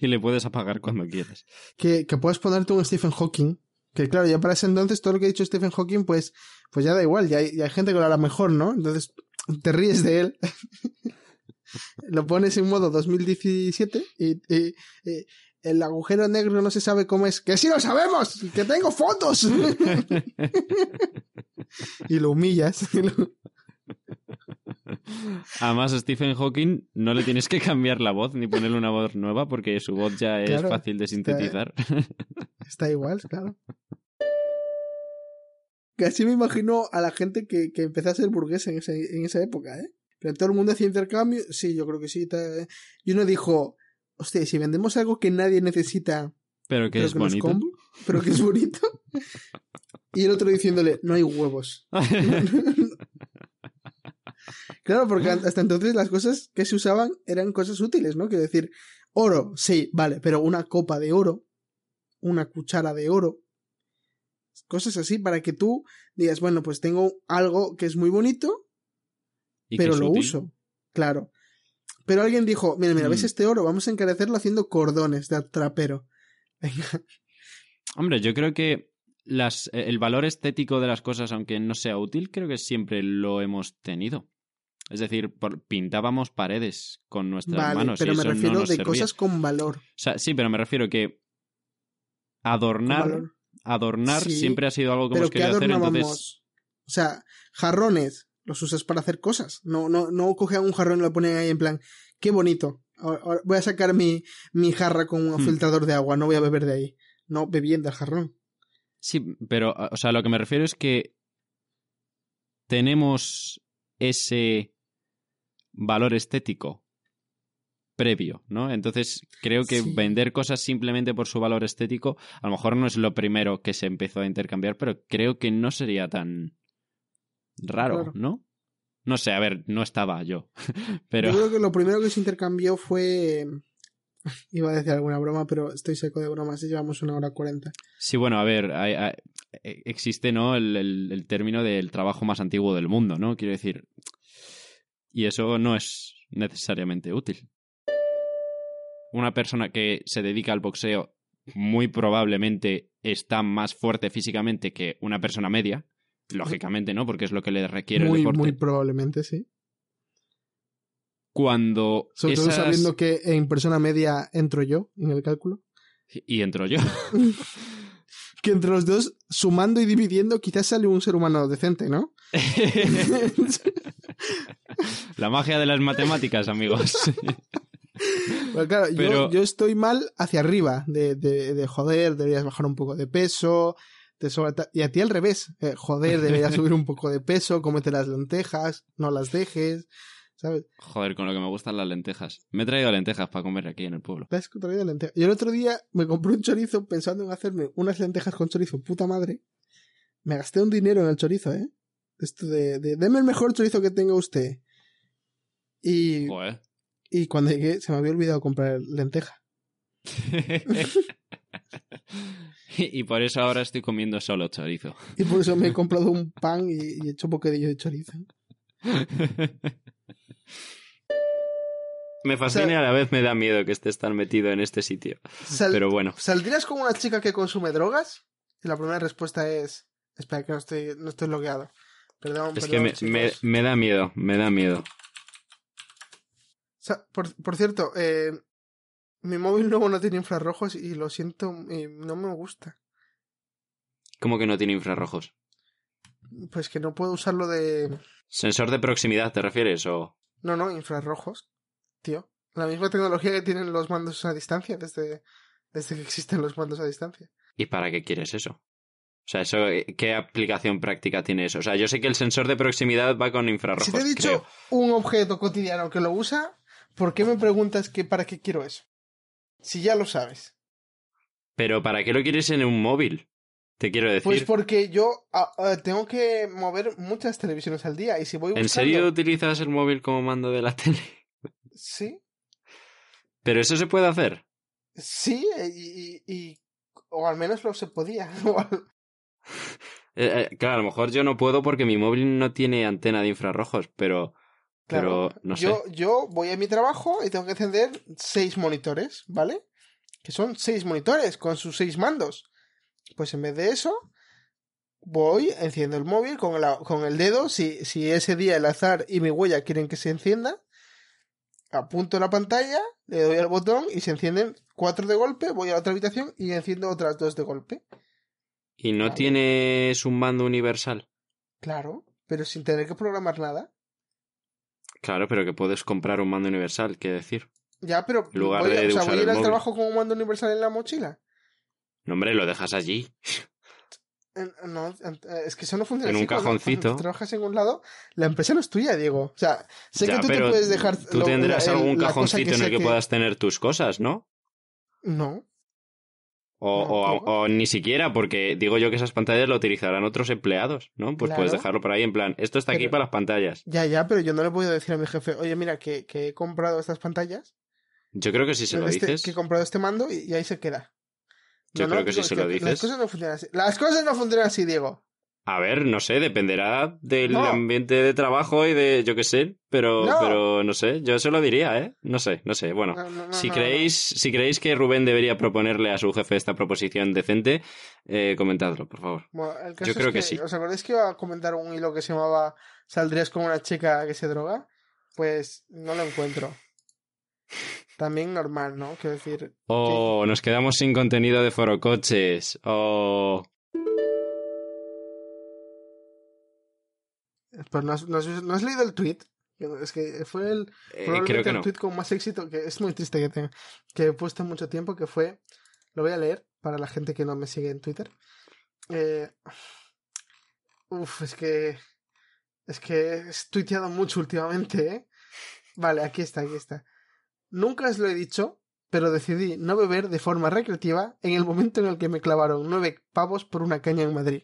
y le puedes apagar cuando quieras. que, que puedes ponerte un Stephen Hawking. Que claro, ya para ese entonces todo lo que ha dicho Stephen Hawking, pues, pues ya da igual, ya hay, ya hay gente que lo hará mejor, ¿no? Entonces te ríes de él. lo pones en modo 2017 y, y- y el agujero negro no se sabe cómo es. ¡Que sí lo sabemos! ¡Que tengo fotos! y lo humillas. Además, a Stephen Hawking no le tienes que cambiar la voz ni ponerle una voz nueva porque su voz ya es Claro, fácil de sintetizar. Está igual, claro. Casi me imagino a la gente que, que empezó a ser burguesa en, ese- en esa época, ¿eh? Pero todo el mundo hacía intercambio. Sí, yo creo que sí. ta- Y uno dijo, hostia, si vendemos algo que nadie necesita, Pero que pero es que bonito. compra, pero que es bonito. y el otro diciéndole, no hay huevos. Claro, porque hasta entonces las cosas que se usaban eran cosas útiles, ¿no? Quiero decir, oro, sí, vale, pero una copa de oro, una cuchara de oro, cosas así para que tú digas, bueno, pues tengo algo que es muy bonito, Y pero lo útil. uso. Claro. Pero alguien dijo, mira, mira, ¿ves Mm. este oro? Vamos a encarecerlo haciendo cordones de trapero. Venga. Hombre, yo creo que las, el valor estético de las cosas, aunque no sea útil, creo que siempre lo hemos tenido. Es decir, por- pintábamos paredes con nuestras Vale, manos. pero y me eso no refiero nos de servía. cosas con valor. O sea, sí, pero me refiero que adornar. Adornar Sí, siempre ha sido algo que Pero hemos que querido hacer. adornábamos. Entonces, O sea, jarrones los usas para hacer cosas. No, no, no cogían un jarrón y lo ponen ahí en plan, qué bonito. Ahora voy a sacar mi, mi jarra con un Hmm. filtrador de agua, no voy a beber de ahí. No, bebiendo el jarrón. sí, pero, o sea, lo que me refiero es que tenemos ese valor estético previo, ¿no? Entonces, creo que Sí. vender cosas simplemente por su valor estético, a lo mejor no es lo primero que se empezó a intercambiar, pero creo que no sería tan raro, Claro. ¿no? No sé, a ver, no estaba yo, pero Yo creo que lo primero que se intercambió fue. Iba a decir alguna broma, pero estoy seco de bromas y llevamos una hora cuarenta. sí, bueno, a ver, hay- hay- e- existe, ¿no? El, el- el término del trabajo más antiguo del mundo, ¿no? Quiero decir, y eso no es necesariamente útil. Una persona que se dedica al boxeo muy probablemente está más fuerte físicamente que una persona media, lógicamente, ¿no? Porque es lo que le requiere el Muy, deporte. muy probablemente, sí. Cuando Sobre todo sabiendo que en persona media entro yo en el cálculo. y entro yo. Que entre los dos, sumando y dividiendo, quizás sale un ser humano decente, ¿no? La magia de las matemáticas, amigos. Pero claro, yo- Pero- yo, estoy mal hacia arriba, de, de, de joder, deberías bajar un poco de peso, te sobra y a ti al revés, eh, joder, deberías subir un poco de peso, cómete las lentejas, no las dejes, ¿sabes? Joder, con lo que me gustan las lentejas. Me he traído lentejas para comer aquí en el pueblo. Te has traído lentejas. Yo el otro día me compré un chorizo pensando en hacerme unas lentejas con chorizo, puta madre. Me gasté un dinero en el chorizo, ¿eh? Esto de, de deme el mejor chorizo que tenga usted. Y, Joder. Y cuando llegué se me había olvidado comprar lenteja. y por eso ahora estoy comiendo solo chorizo. Y por eso me he comprado un pan y, he hecho bocadillo de chorizo. me fascina y a la vez me da miedo que estés tan metido en este sitio. Pero bueno. ¿Saldrías con una chica que consume drogas? Y la primera respuesta es... Espera, que no estoy, no estoy logueado. Perdón, Es que me da miedo, me da miedo. Sa- Por, por cierto, eh, mi móvil nuevo no tiene infrarrojos y lo siento, y no me gusta. ¿Cómo que no tiene infrarrojos? Pues que no puedo usarlo de... ¿Sensor de proximidad te refieres o...? No, no, infrarrojos. Tío. La misma tecnología que tienen los mandos a distancia desde, desde que existen los mandos a distancia. ¿Y para qué quieres eso? O sea, eso, eh, ¿qué aplicación práctica tiene eso? O sea, yo sé que el sensor de proximidad va con infrarrojos. Si te he dicho creo. un objeto cotidiano que lo usa, ¿por qué me preguntas que para qué quiero eso? Si ya lo sabes. Pero ¿para qué lo quieres en un móvil? Te quiero decir. Pues porque yo ah, ah, tengo que mover muchas televisiones al día y si voy buscando... ¿En serio utilizas el móvil como mando de la tele? Sí, Pero eso se puede hacer. sí, y, y- y- o al menos lo se podía. Eh, eh, claro, a lo mejor yo no puedo porque mi móvil no tiene antena de infrarrojos, pero. Claro, pero no sé. yo, yo voy a mi trabajo y tengo que encender seis monitores, ¿vale? Que son seis monitores con sus seis mandos. Pues en vez de eso, voy, enciendo el móvil con, la- con el dedo. Si, si ese día el azar y mi huella quieren que se encienda, apunto la pantalla, le doy al botón y se encienden cuatro de golpe. Voy a la otra habitación y enciendo otras dos de golpe. ¿Y no Vale. tienes un mando universal? Claro, pero sin tener que programar nada. Claro, pero que puedes comprar un mando universal, quiero decir. Ya, pero lugar voy, de o sea, voy a ir al trabajo con un mando universal en la mochila. No, hombre, lo dejas allí. No, eh, es que eso no funciona En así. un cajoncito. Cuando trabajas en un lado, la empresa no es tuya, Diego. O sea, sé Ya, que tú te puedes dejar. Tú lo- tendrás el- algún cajoncito en el que, puedas tener tus cosas, ¿no? No. O, No, o- o ni siquiera, porque digo yo que esas pantallas lo utilizarán otros empleados, ¿no? Pues puedes dejarlo por ahí en plan, esto está aquí Pero- para las pantallas. Ya, ya, pero yo no le puedo decir a mi jefe, oye, mira, que, que he comprado estas pantallas, Yo creo que si se lo este- dices. que he comprado este mando y, y ahí se queda. Yo creo que si se lo Las dices- cosas no funcionan así. Las cosas no funcionan así, Diego. A ver, no sé, dependerá del No. ambiente de trabajo y de, yo qué sé, pero No. pero no sé, yo se lo diría, ¿eh? No sé, no sé. Bueno, No, no, no, si creéis si creéis que Rubén debería proponerle a su jefe esta proposición decente, eh, comentadlo, por favor. no. Bueno, el caso Yo es creo que sí. ¿Os acordáis que iba a comentar un hilo que se llamaba ¿Saldrías con una chica que se droga? Pues no lo encuentro. También normal, ¿no? Quiero decir, O nos quedamos sin contenido de forocoches. O Pues no has, no has- no has leído el tweet. Es que fue el eh, probablemente el no. tweet con más éxito, que es muy triste que tenga, que he puesto mucho tiempo, que fue, lo voy a leer para la gente que no me sigue en Twitter. Eh, uf, es que es que he tuiteado mucho últimamente, ¿eh? Vale, aquí está, aquí está. Nunca os lo he dicho, pero decidí no beber de forma recreativa en el momento en el que me clavaron nueve pavos por una caña en Madrid.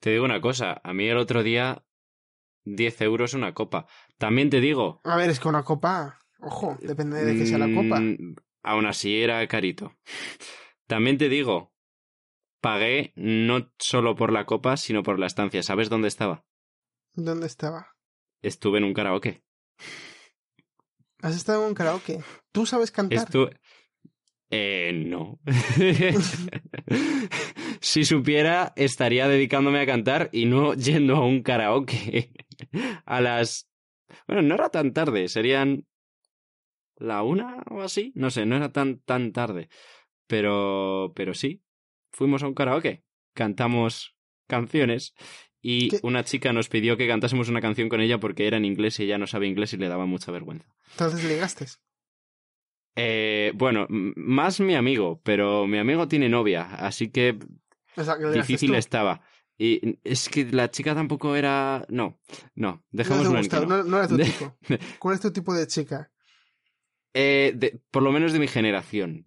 Te digo una cosa, a mí el otro día 10 euros una copa. También te digo, A ver, es que una copa, ojo, depende de qué sea la copa. Mm, Aún así era carito. También te digo, pagué no solo por la copa, sino por la estancia. ¿Sabes dónde estaba? ¿Dónde estaba? Estuve en un karaoke. ¿Has estado en un karaoke? ¿Tú sabes cantar? Estuve... Eh, no. si supiera, estaría dedicándome a cantar y no yendo a un karaoke. a las... Bueno, no era tan tarde, serían la una o así. No sé, no era tan, tan tarde. Pero, pero sí, fuimos a un karaoke, cantamos canciones y ¿Qué? una chica nos pidió que cantásemos una canción con ella porque era en inglés y ella no sabe inglés y le daba mucha vergüenza. Entonces ligaste. Eh, bueno, más mi amigo, pero mi amigo tiene novia, así que Difícil estaba. Y es que la chica tampoco era... No, no, No te dejémoslo en que gustaba, no. no, no era tu tipo. ¿Cuál es tu tipo de chica? Eh, de- por lo menos de mi generación.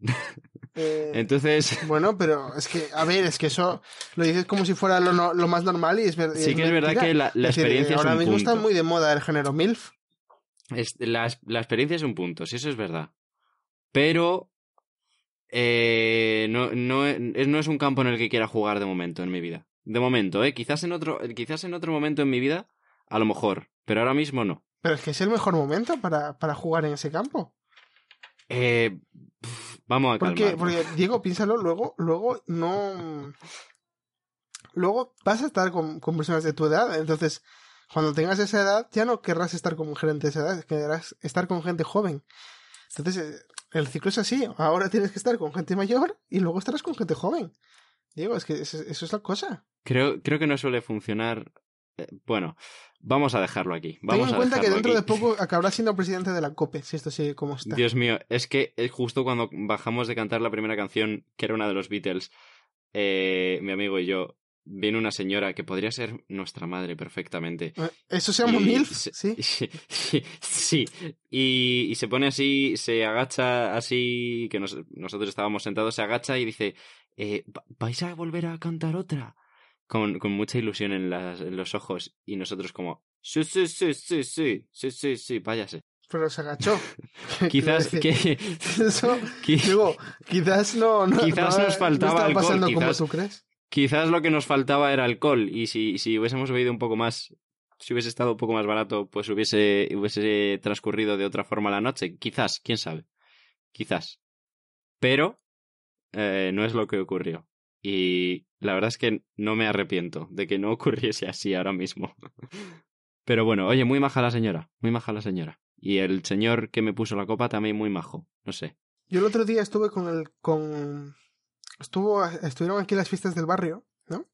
Eh, Entonces, Bueno, pero es que, a ver, es que eso lo dices como si fuera lo, no- lo más normal y es, ver- y sí que es verdad que la, la Es decir, experiencia es ahora un mismo punto. está muy de moda el género MILF. Es- la, la experiencia es un punto, sí, eso es verdad. Pero eh, no, no, es, no es un campo en el que quiera jugar de momento en mi vida. De momento, ¿eh? Quizás en otro, quizás en otro momento en mi vida, a lo mejor, pero ahora mismo no. Pero es que es el mejor momento para, para jugar en ese campo. Eh, vamos a Porque, porque, Diego, piénsalo, luego, luego no. Luego vas a estar con, con personas de tu edad. Entonces, cuando tengas esa edad, ya no querrás estar con gente de esa edad, querrás estar con gente joven. Entonces, el ciclo es así. Ahora tienes que estar con gente mayor y luego estarás con gente joven. Diego, es que eso, eso es la cosa. Creo, creo que no suele funcionar eh, bueno, vamos a dejarlo aquí. Ten Vamos en a cuenta que dentro de poco acabará siendo presidente de la COPE, si esto sigue como está. Dios mío, es que es justo cuando bajamos de cantar la primera canción, que era una de los Beatles, eh, mi amigo y yo, viene una señora que podría ser nuestra madre perfectamente. Eh, ¿Eso se llama MILF? se- Sí. Sí, sí. Y, y se pone así, se agacha así, que nos- nosotros estábamos sentados, se agacha y dice, eh, "¿Va- ¿vais a volver a cantar otra? Con, con mucha ilusión en, las- en los ojos. Y nosotros como, sí, sí, sí, sí, sí, sí, sí, sí, váyase. Pero se agachó. Quizás que... Eso, digo, quizás no, no, Quizás no- nos no faltaba estaba alcohol, pasando como tú crees. Quizás lo que nos faltaba era alcohol y si, si hubiésemos bebido un poco más, si hubiese estado un poco más barato, pues hubiese, hubiese transcurrido de otra forma la noche. Quizás, quién sabe. Quizás. Pero eh, no es lo que ocurrió. Y la verdad es que no me arrepiento de que no ocurriese así ahora mismo. Pero bueno, oye, muy maja la señora, muy maja la señora. Y el señor que me puso la copa también muy majo, no sé. Yo el otro día estuve con el. con. Estuvo, estuvieron aquí las fiestas del barrio, ¿no?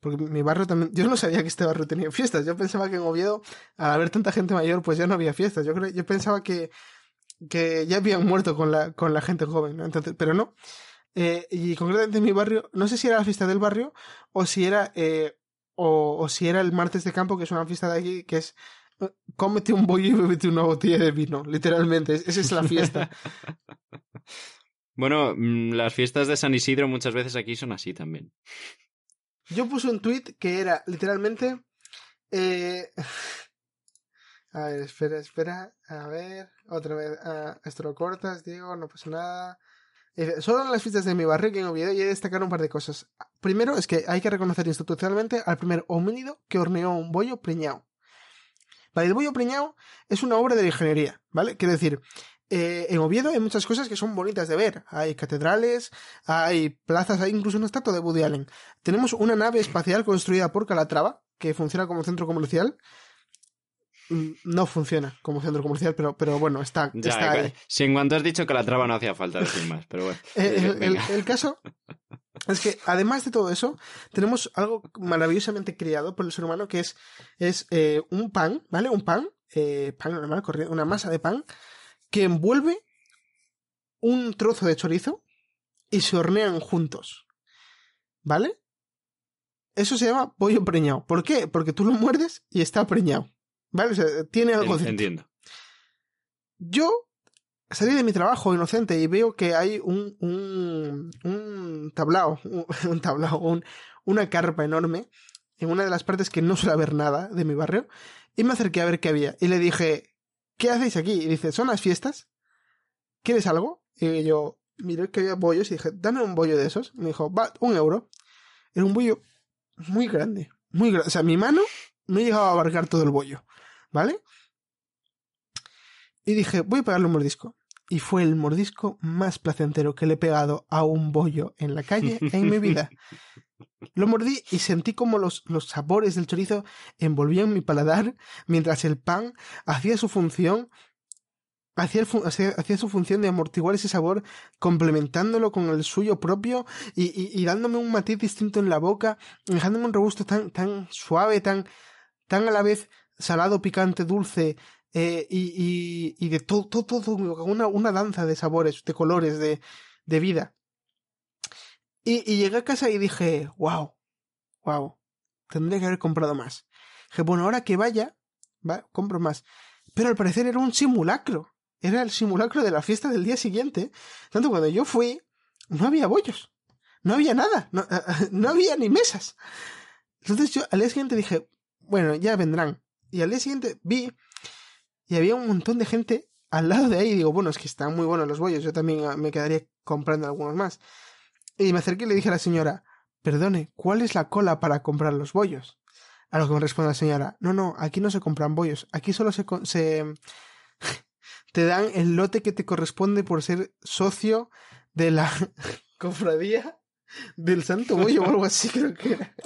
Porque mi barrio también. Yo no sabía que este barrio tenía fiestas. Yo pensaba que en Oviedo, al haber tanta gente mayor, pues ya no había fiestas. Yo creo, yo pensaba que, que ya habían muerto con la, con la gente joven, ¿no? Entonces, pero no. Eh, y concretamente en mi barrio, no sé si era la fiesta del barrio o si era. eh, o, o si era el martes de campo, que es una fiesta de aquí, que es. eh, Cómete un bollo y bébete una botella de vino, literalmente. Esa es la fiesta. Bueno, mm, las fiestas de San Isidro muchas veces aquí son así también. Yo puse un tweet que era literalmente. eh, A ver, espera, espera. A ver, otra vez. ah, esto lo cortas, Diego, no pasa nada. Solo en las fiestas de mi barrio que en Oviedo y he de destacar un par de cosas. Primero es que hay que reconocer institucionalmente al primer homínido que horneó un bollo preñado. Vale, el bollo preñado es una obra de la ingeniería, ¿vale? Quiero decir, eh, en Oviedo hay muchas cosas que son bonitas de ver. Hay catedrales, hay plazas, hay incluso una estatua de Woody Allen. Tenemos una nave espacial construida por Calatrava, que funciona como centro comercial. Mm, No funciona como centro comercial, pero, pero bueno, está, Ya, está eh, ahí. si en cuanto has dicho que la traba no hacía falta decir más, pero bueno. El, el- Venga. el caso es que, además de todo eso, tenemos algo maravillosamente criado por el ser humano que es, es eh, un pan, ¿vale? Un pan, eh, pan normal, una masa de pan, que envuelve un trozo de chorizo y se hornean juntos. ¿Vale? Eso se llama pollo preñado. ¿Por qué? Porque tú lo muerdes y está preñado. ¿Vale? O sea, tiene algo. Entiendo. Yo salí de mi trabajo inocente y veo que hay un, un, un tablao, un, un tablao, un- una carpa enorme en una de las partes que no suele haber nada de mi barrio y me acerqué a ver qué había y le dije, ¿qué hacéis aquí? Y dice, ¿son las fiestas? ¿Quieres algo? Y yo miré que había bollos y dije, dame un bollo de esos. Me dijo, va, un euro. Era un bollo muy grande, muy grande. O sea, mi mano no llegaba a abarcar todo el bollo, ¿vale? Y dije, voy a pegarle un mordisco. Y fue el mordisco más placentero que le he pegado a un bollo en la calle en mi vida. Lo mordí y sentí como los, los sabores del chorizo envolvían mi paladar mientras el pan hacía su función hacía, su función de amortiguar ese sabor complementándolo con el suyo propio y, y- dándome un matiz distinto en la boca dejándome un regusto tan, tan suave tan, tan a la vez salado, picante, dulce eh, y, y, y de todo, todo, todo, una, una danza de sabores, de colores, de, de vida. Y, llegué a casa y dije, wow, wow, tendría que haber comprado más. Dije, bueno, ahora que vaya, va, compro más. Pero al parecer era un simulacro. Era el simulacro de la fiesta del día siguiente. Tanto cuando yo fui, no había bollos. No había nada. No, no había ni mesas. Entonces yo al día siguiente dije, bueno, ya vendrán. Y al día siguiente vi y había un montón de gente al lado de ahí. Digo, bueno, es que están muy buenos los bollos. Yo también ah, me quedaría comprando algunos más. Y me acerqué y le dije a la señora, perdone, ¿cuál es la cola para comprar los bollos? A lo que me responde la señora, no, no, aquí no se compran bollos, aquí solo se, se te dan el lote que te corresponde por ser socio de la cofradía del Santo Bollo o algo así creo que era.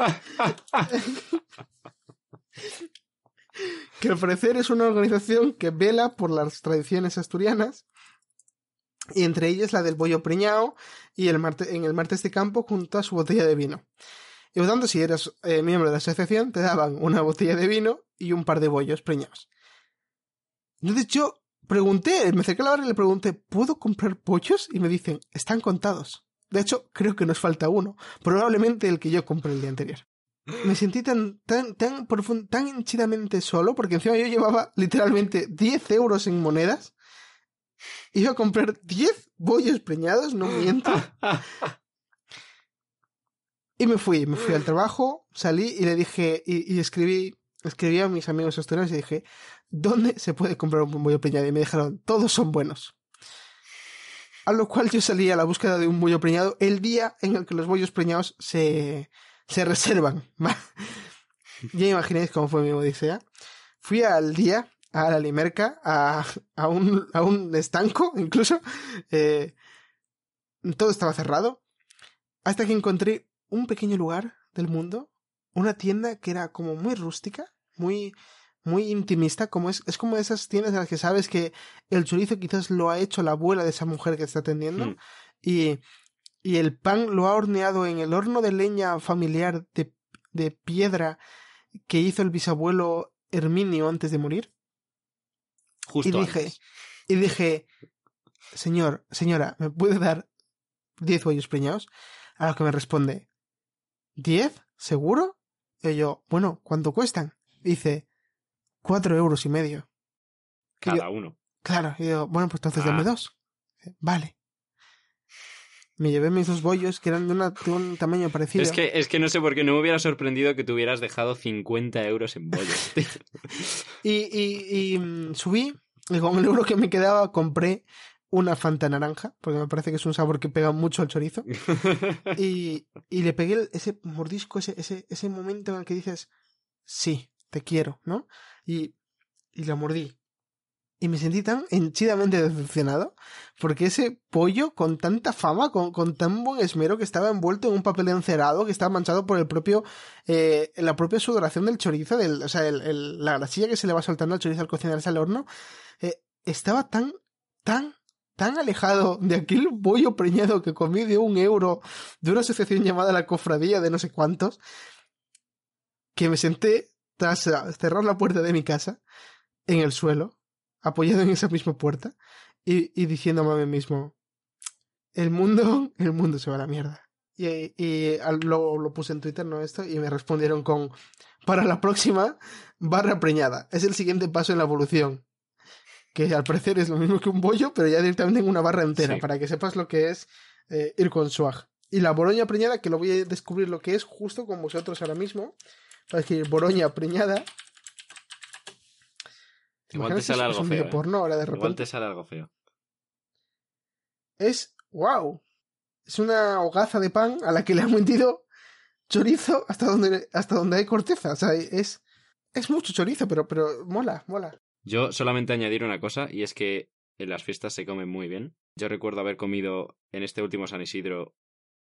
que al parecer es una organización que vela por las tradiciones asturianas y entre ellas la del bollo preñado y el en el martes de campo junto a su botella de vino. Y por tanto, si eras eh, miembro de la asociación, te daban una botella de vino y un par de bollos preñados. Entonces yo pregunté, me acerqué a la y le pregunté, ¿puedo comprar pollos? Y me dicen, están contados. De hecho, creo que nos falta uno. Probablemente el que yo compré el día anterior. Me sentí tan, tan, tan profund- tan hinchidamente solo, porque encima yo llevaba literalmente 10 euros en monedas. Iba a comprar 10 bollos preñados, no miento. Y me fui, me fui al trabajo, salí y le dije, y, escribí, escribí a mis amigos asturianos y dije, ¿dónde se puede comprar un bollo preñado? Y me dijeron, todos son buenos. A lo cual yo salí a la búsqueda de un bollo preñado el día en el que los bollos preñados se, se reservan. ya imagináis cómo fue mi odisea. Fui al día, a la limerca, a, a, un, a un estanco incluso. Eh, todo estaba cerrado. Hasta que encontré un pequeño lugar del mundo, una tienda que era como muy rústica, muy, muy intimista, como es, es como esas tiendas en las que sabes que el chorizo quizás lo ha hecho la abuela de esa mujer que está atendiendo Hmm. y, y el pan lo ha horneado en el horno de leña familiar de, de piedra que hizo el bisabuelo Herminio antes de morir. Justo y dije, antes. y dije, señor, señora, ¿me puede dar 10 bollos preñados? A lo que me responde, ¿10? ¿Seguro? Y yo, bueno, ¿cuánto cuestan? Dice, cuatro euros y medio. Que yo- Cada uno. claro, y yo, bueno, pues entonces Ah. dame dos. Vale. Me llevé mis dos bollos, que eran de, una- de un tamaño parecido. Es que, es que no sé por qué no me hubiera sorprendido que te hubieras dejado 50 euros en bollos. tío. Y, y, y mm, subí, y con el euro que me quedaba compré una Fanta naranja, porque me parece que es un sabor que pega mucho al chorizo. Y, y le pegué el- ese mordisco, ese, ese, ese momento en el que dices, sí, te quiero, ¿no? Y, y la mordí. Y me sentí tan henchidamente decepcionado, porque ese pollo con tanta fama, con, con tan buen esmero, que estaba envuelto en un papel encerado, que estaba manchado por el propio, eh, la propia sudoración del chorizo, del, o sea, la grasilla que se le va soltando al chorizo al cocinarse al horno, eh, estaba tan, tan, tan alejado de aquel pollo preñado que comí de un euro de una asociación llamada la Cofradía de no sé cuántos, que me senté tras cerrar la puerta de mi casa, en el suelo, apoyado en esa misma puerta, y, y diciéndome a mí mismo, el mundo, el mundo se va a la mierda. Y, y lo, lo puse en Twitter, ¿no? Esto, y me respondieron con, para la próxima, barra preñada. Es el siguiente paso en la evolución. Que al parecer es lo mismo que un bollo, pero ya directamente en una barra entera, Sí. para que sepas lo que es eh, ir con swag. Y la boroña preñada, que lo voy a descubrir lo que es justo con vosotros ahora mismo. Para escribir boroña preñada. Igual te sale algo feo. ¿eh? porno ahora de Igual repente. te sale algo feo. Es wow. Es una hogaza de pan a la que le han metido chorizo hasta donde, hasta donde hay corteza. O sea, es, es mucho chorizo, pero, pero mola, mola. Yo solamente añadir una cosa, y es que en las fiestas se come muy bien. Yo recuerdo haber comido en este último San Isidro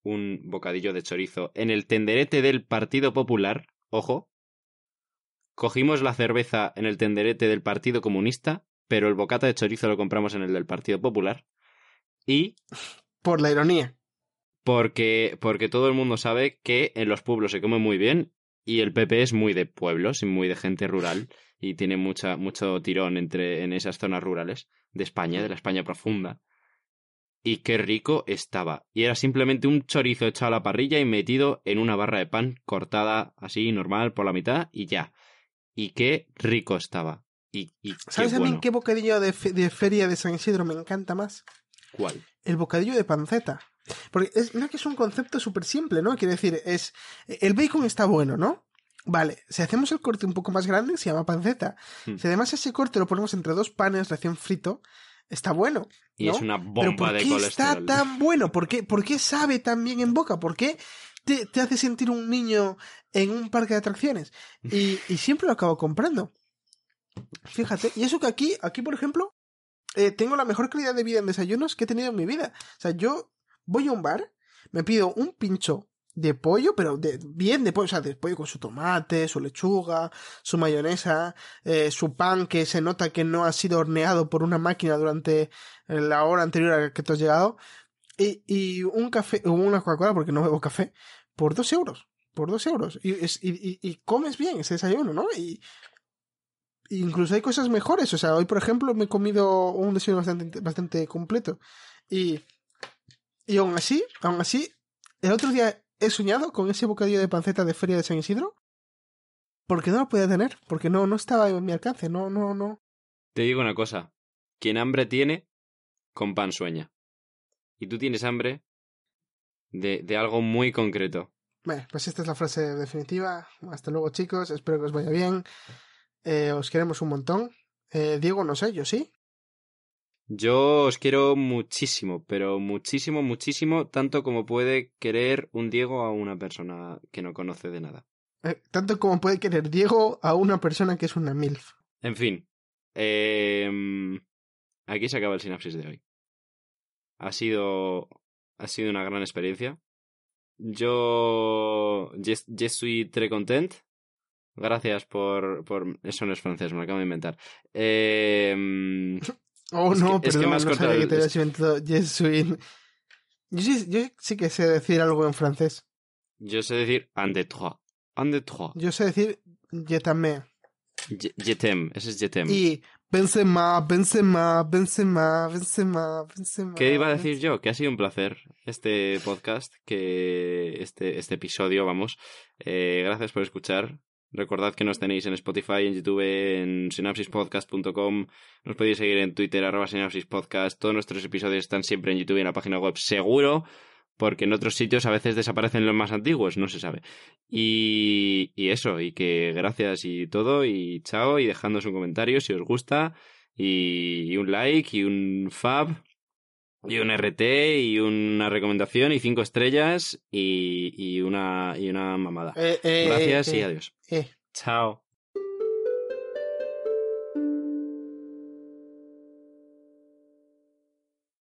un bocadillo de chorizo en el tenderete del Partido Popular. Ojo. Cogimos la cerveza en el tenderete del Partido Comunista, pero el bocata de chorizo lo compramos en el del Partido Popular. Y Por la ironía. porque, porque todo el mundo sabe que en los pueblos se come muy bien y el PP es muy de pueblos y muy de gente rural y tiene mucha, mucho tirón entre, en esas zonas rurales de España, de la España profunda. Y qué rico estaba. Y era simplemente un chorizo echado a la parrilla y metido en una barra de pan cortada así normal por la mitad y ya. Y qué rico estaba. Y, y qué ¿Sabes también bueno. qué bocadillo de, fe- de feria de San Isidro me encanta más? ¿Cuál? El bocadillo de panceta. Porque es, no que es un concepto súper simple, ¿no? Quiere decir, es. El bacon está bueno, ¿no? Vale, si hacemos el corte un poco más grande, se llama panceta. Hmm. Si además ese corte lo ponemos entre dos panes recién frito, está bueno. Y es una Pero bomba ¿por de qué colesterol. está tan bueno? ¿Por qué, por qué sabe tan bien en boca? ¿Por qué te, te hace sentir un niño en un parque de atracciones? Y, y siempre lo acabo comprando. Fíjate, y eso que aquí, aquí por ejemplo, eh, tengo la mejor calidad de vida en desayunos que he tenido en mi vida. O sea, yo voy a un bar, me pido un pincho de pollo, pero de, bien de pollo, o sea, de pollo con su tomate, su lechuga, su mayonesa, eh, su pan que se nota que no ha sido horneado por una máquina durante eh, la hora anterior a que tú has llegado, y, un café, o una Coca-Cola, porque no bebo café, por dos euros. por dos euros. Y, es- y, y- y comes bien ese desayuno, ¿no? Y incluso hay cosas mejores. O sea, hoy, por ejemplo, me he comido un desayuno bastante, bastante completo. Y, y aún así, aún así, el otro día he soñado con ese bocadillo de panceta de Feria de San Isidro. Porque no lo podía tener, porque no, no estaba en mi alcance, no, no, no. Te digo una cosa. Quien hambre tiene, con pan sueña. Y tú tienes hambre de, de algo muy concreto. Bueno, pues esta es la frase definitiva. Hasta luego, chicos. Espero que os vaya bien. Eh, os queremos un montón. Eh, Diego, no sé, yo sí. Yo os quiero muchísimo, pero muchísimo, muchísimo, tanto como puede querer un Diego a una persona que no conoce de nada. Eh, tanto como puede querer Diego a una persona que es una MILF. En fin, em, aquí se acaba el sinapsis de hoy. Ha sido, ha sido una gran experiencia. Yo, je, suis très content. Gracias por, por, eso no es francés, me lo acabo de inventar. Em, Oh, Es no, que- es que perdón, me has no sabía cortado que te habías inventado. Yo sí, yo sí que sé decir algo en francés. yo sé decir un de trois, un de trois. Yo sé decir je t'aime. Ese es je t'aime. Y Benzema, Benzema, Benzema, Benzema, Benzema. ¿Qué iba a decir yo? Que ha sido un placer este podcast, que este, este episodio, vamos. Eh, gracias por escuchar. Recordad que nos tenéis en Spotify, en YouTube, en synapsispodcast.com. Nos podéis seguir en Twitter, arroba synapsispodcast. Todos nuestros episodios están siempre en YouTube y en la página web, seguro, porque en otros sitios a veces desaparecen los más antiguos, no se sabe. Y, y eso, y que gracias y todo, y chao, y dejadnos un comentario si os gusta, y, y un like, y un fab. Y un RT y una recomendación y cinco estrellas y, y una y una mamada. Eh, eh, Gracias eh, y adiós. eh. Chao.